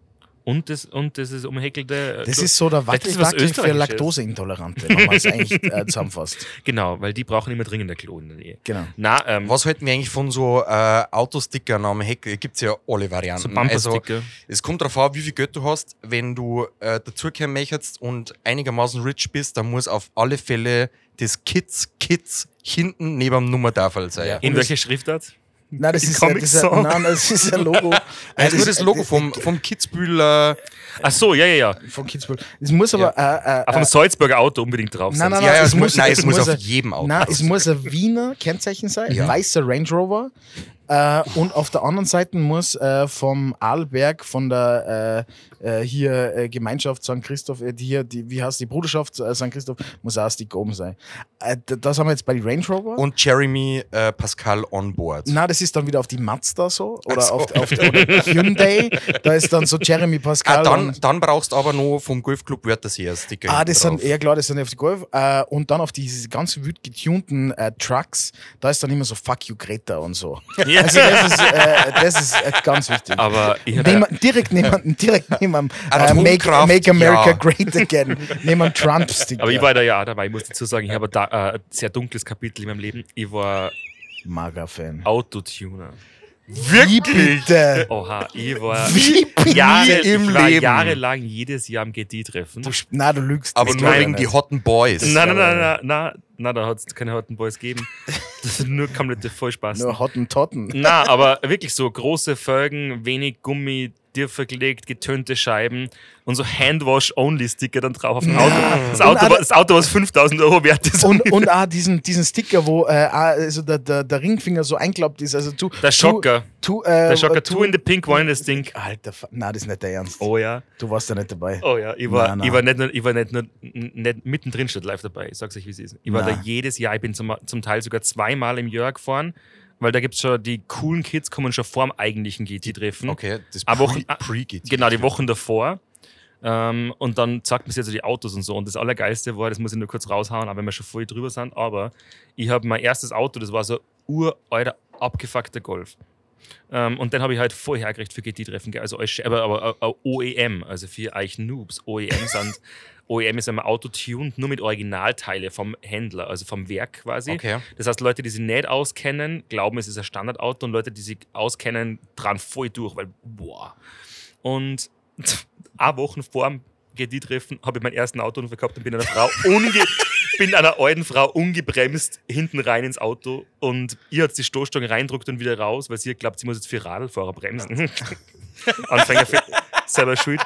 und das, und das ist umhäkelte. äh, Das ist so der ist Wackeldackel für. Laktoseintolerante, wenn man es eigentlich äh, zusammenfasst. Genau, weil die brauchen immer dringend ein Klo in der Nähe. Genau. Na, ähm, Was halten wir eigentlich von so äh, Autostickern am Heck? Gibt es ja alle Varianten. so also, es kommt darauf an, wie viel Geld du hast. Wenn du äh, dazukommen möchtest und einigermaßen rich bist, dann muss auf alle Fälle das Kids Kids hinten neben dem Nummertafel sein. Ja. in welcher Schriftart? Nein, das ist, ein- das ist, ein- Comic-Song. nein, das ist ein Logo. Also nur das Logo vom, vom Kitzbühler. Ach so, ja, ja, ja. Von Kitzbühel. Es muss aber. Äh, äh, Auf dem Salzburger Auto unbedingt drauf Nein, sein. nein, Ja, ja, es es muss, nein, es es muss auf ein- jedem Auto. Nein, es muss ein Wiener Kennzeichen sein, Ja. weißer Range Rover. Äh, und auf der anderen Seite muss äh, vom Arlberg, von der äh, äh, hier äh, Gemeinschaft St. Christoph, äh, die hier, die, wie heißt die Bruderschaft St. Christoph, muss auch Stick oben sein. Das haben wir jetzt bei den Range Rover. und Jeremy Pascal on board. Na, das ist dann wieder auf die Mazda so oder so. auf, auf oder Hyundai. Da ist dann so Jeremy Pascal. Ah, dann, dann brauchst du aber noch vom Golfclub Wörthersee Sticker. Ah, das sind, ja klar, das sind auf die Golf. Und dann auf diese ganz wild getunten Trucks, da ist dann immer so Fuck you Greta und so. Ja. Also das ist, äh, das ist äh, ganz wichtig. Aber Neben, direkt neben, direkt neben dem äh, Make, Make America ja. Great Again, dem Trump-Sticker. Aber ich war da ja auch dabei. Ich muss dazu sagen, ich habe da, äh, ein sehr dunkles Kapitel in meinem Leben. Ich war Maga-Fan. Autotuner. Wie bitte? Oha, ich war, Wie bitte? Jahre, im ich war Leben. jahrelang jedes Jahr am. Du, sch- na, du lügst. aber nur wegen die. Hotten Boys. Nein, nein, nein, nein, nein, nein, da hat es keine Hotten Boys gegeben. Das sind nur komplette Vollspaß. Nur Hottentotten. Na, aber wirklich so große Felgen, wenig Gummi, dir verlegt, getönte Scheiben und so Handwash-Only-Sticker dann drauf auf dem Auto. Das Auto, war, das Auto, was 5000 Euro wert ist. Und, und auch diesen, diesen Sticker, wo äh, also der, der, der Ringfinger so einklappt ist. Also tu, der Schocker. Tu, äh, Der Schocker, two in the pink, one in the stink. Alter, na, das ist nicht der Ernst. Oh ja. Du warst da nicht dabei. Oh ja, ich war, Nein, nein. Ich war nicht, nur, ich war nicht, nur, nicht mittendrin statt live dabei. Ich sag's euch, wie es ist. Ich war Nein. da jedes Jahr. Ich bin zum, zum Teil sogar zweimal im Jahr gefahren, weil da gibt's schon, die coolen Kids kommen schon vorm eigentlichen GT-Treffen. Okay, das Aber Pre- Pre-GT. Genau, die Wochen davor. Ähm, und dann zeigt man sich also die Autos und so. Und das Allergeilste war, das muss ich nur kurz raushauen, auch wenn wir schon voll drüber sind, aber ich habe mein erstes Auto, das war so uralter, abgefuckter Golf. Ähm, und den habe ich halt vorher hergekriegt für GT-Treffen, also als, aber, aber äh, äh, OEM, also für euch Noobs. OEM sind OEM ist, wenn man Auto tunt, nur mit Originalteile vom Händler, also vom Werk quasi. Okay. Das heißt, Leute, die sich nicht auskennen, glauben, es ist ein Standardauto und Leute, die sich auskennen, dran voll durch, weil, boah. Und eine Woche vor dem GD-Treffen habe ich meinen ersten Autounfall gehabt und bin einer Frau unge bin einer alten Frau ungebremst hinten rein ins Auto und ihr hat die Stoßstange reindruckt und wieder raus, weil sie glaubt, sie muss jetzt für Radlfahrer bremsen. Anfänger selber schuld.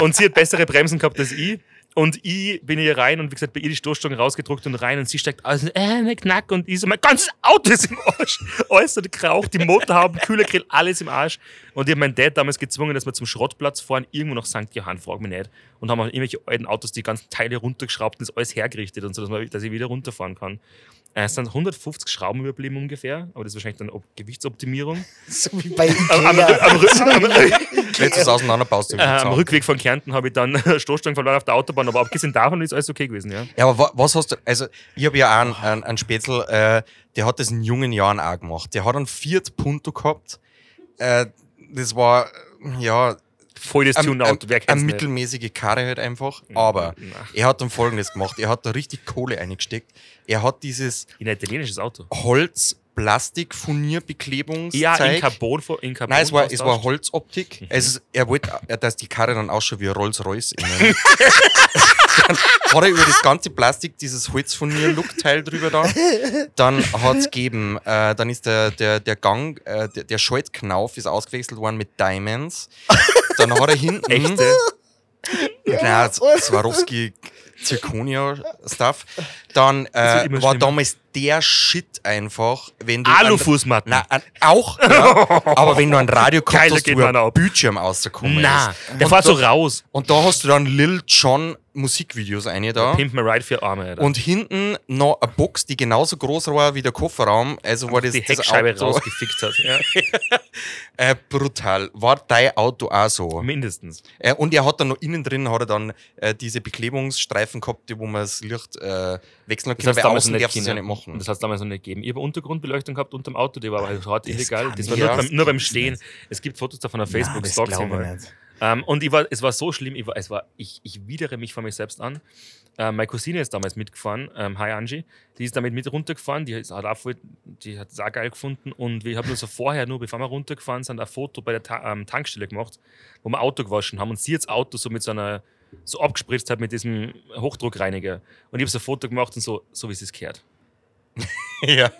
Und sie hat bessere Bremsen gehabt als ich. Und ich bin hier rein und wie gesagt, bei ihr die Stoßstange rausgedruckt und rein und sie steigt aus, äh, mein Knack und ich so, mein ganzes Auto ist im Arsch. Alles hat geraucht, die Motorhauben, Kühlergrill, alles im Arsch. Und ich habe meinen Dad damals gezwungen, dass wir zum Schrottplatz fahren, irgendwo nach St. Johann, frag mich nicht. Und haben auch irgendwelche alten Autos die ganzen Teile runtergeschraubt und das alles hergerichtet und so, dass, man, dass ich wieder runterfahren kann. Äh, Es sind 150 Schrauben überblieben ungefähr, aber das ist wahrscheinlich dann Op Gewichtsoptimierung. So wie bei Am, am, Ikea. am, am, am, Wenn du es auseinanderbaust, äh, am Rückweg von Kärnten habe ich dann Stoßstangen verloren auf der Autobahn, aber abgesehen davon ist alles okay gewesen, ja. Ja, aber wa- was hast du, also ich habe ja auch einen, einen, einen Spätzl, äh, der hat das in jungen Jahren auch gemacht. Der hat einen Fiat Punto gehabt. Äh, das war, äh, ja, Voll das ein, Tune-Auto, wer eine mittelmäßige Karre halt einfach. Aber Na. er hat dann folgendes gemacht. Er hat da richtig Kohle eingesteckt. Er hat dieses In ein italienisches Auto. holz plastik furnierbeklebungszeug Ja, in Carbon. In Carbon Nein, es war, es war. Holzoptik. Mhm. Also, er wollte, dass die Karre dann ausschaut wie Rolls-Royce dann hat er über das ganze Plastik dieses Holzfurnier-Look-Teil drüber da. Dann hat es gegeben, äh, dann ist der, der, der Gang, äh, der, der Schaltknauf ist ausgewechselt worden mit Diamonds. Dann hat er hinten. Echte. Ja, Swarovski Zirconia-Stuff. Dann wird äh, war damals der Shit einfach, wenn du. Alufußmatten. An, auch, ja, aber wenn du ein Radio da hast, wo ein. Bildschirm rausgekommen Na, der fährt so raus. Und da hast du dann Lil Jon Musikvideos eine da. Pimp me right für Arme. Alter. Und hinten noch eine Box, die genauso groß war wie der Kofferraum. Also war das, die das Heckscheibe Auto, rausgefickt hat. Ja. äh, brutal. War dein Auto auch so? Mindestens. Äh, und er hat dann noch innen drin hat er dann äh, diese Beklebungsstreifen gehabt, die, wo man das Licht äh, wechseln Das kann. hat's Weil damals außen darfst du es ja nicht gegeben. Machen. Das hat es damals noch nicht gegeben. Ich habe Untergrundbeleuchtung gehabt unterm Auto, die war aber hart Das illegal. Das war nur beim, nur beim Stehen. Es gibt Fotos davon auf Nein, Facebook. das stalk's glaube mal. Ähm, und ich war, es war so schlimm, ich, war, es war, ich, ich widere mich von mir selbst an. Ähm, meine Cousine ist damals mitgefahren, ähm, hi Angie, die ist damit mit runtergefahren, hat die hat es auch geil gefunden und wir haben nur so vorher, nur bevor wir runtergefahren sind, ein Foto bei der Ta ähm, Tankstelle gemacht, wo wir Auto gewaschen haben und sie jetzt Auto so mit so einer, so abgespritzt hat mit diesem Hochdruckreiniger. Und ich habe so ein Foto gemacht und so, so wie es gehört. ja.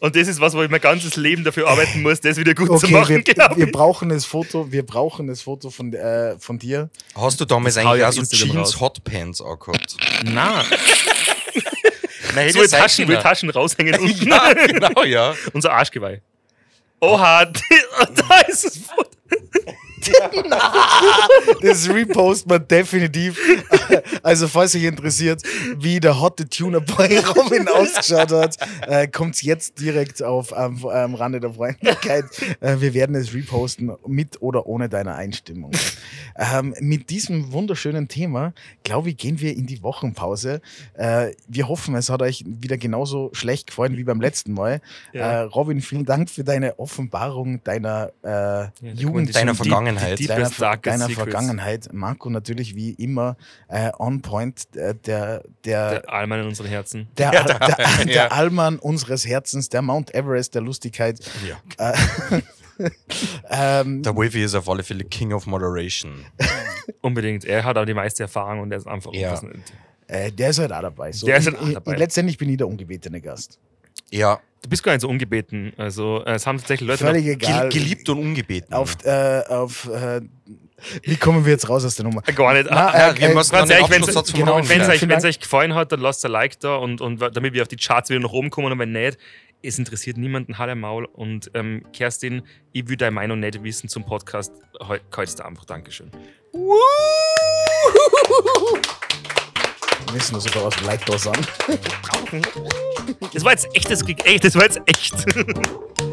Und das ist was, wo ich mein ganzes Leben dafür arbeiten muss, das wieder gut zu Okay, machen. wir, wir brauchen das Foto, wir brauchen das Foto von, äh, von dir. Hast du damals Das eigentlich auch so Jeans. Hotpants angehabt? Nein, Nein, so Taschen, wo Taschen raushängen unten. Ja, genau, ja. Unser Arschgeweih. Oha, da ist das Foto. Das repost man definitiv. Also, falls euch interessiert, wie der hotte Tuner bei Robin ausgeschaut hat, äh, kommt jetzt direkt auf am am Rande der Freundlichkeit. Äh, wir werden es reposten, mit oder ohne deine Einstimmung. Ähm, mit diesem wunderschönen Thema, glaube ich, gehen wir in die Wochenpause. Äh, wir hoffen, es hat euch wieder genauso schlecht gefallen wie beim letzten Mal. Ja. Äh, Robin, vielen Dank für deine Offenbarung deiner äh, Jugend. Deiner Die- Vergangenheit. die- deiner, darkest deiner. Vergangenheit. Marco natürlich wie immer äh, on point, äh, der, der, Der Allmann in unseren Herzen. der, der, der, ja. Allmann unseres Herzens, der Mount Everest der Lustigkeit. ja. Äh, ähm, Der Wolfi ist auf alle Fälle King of Moderation. Unbedingt. Er hat auch die meiste Erfahrung und er ist einfach. Ja. äh, der ist halt auch dabei. So, Der ist halt auch ich- dabei. Letztendlich bin ich der ungebetene Gast. Ja, Du bist gar nicht so ungebeten. Also, äh, es haben tatsächlich Leute. Völlig egal. gel geliebt und ungebeten. Auf, äh, auf äh, wie kommen wir jetzt raus aus der Nummer? Gar nicht. Na, äh, wir äh, müssen ganz ehrlich, vom genau, Wenn es euch, gefallen hat, dann lasst ein Like da und, und damit wir auf die Charts wieder nach oben kommen und wenn nicht, es interessiert niemanden Halle Maul und ähm, Kerstin, ich will deine Meinung nicht wissen zum Podcast. Heute da einfach Dankeschön. Wir müssen nur sogar Like da sagen. Das war jetzt echtes, ey, das war jetzt echt.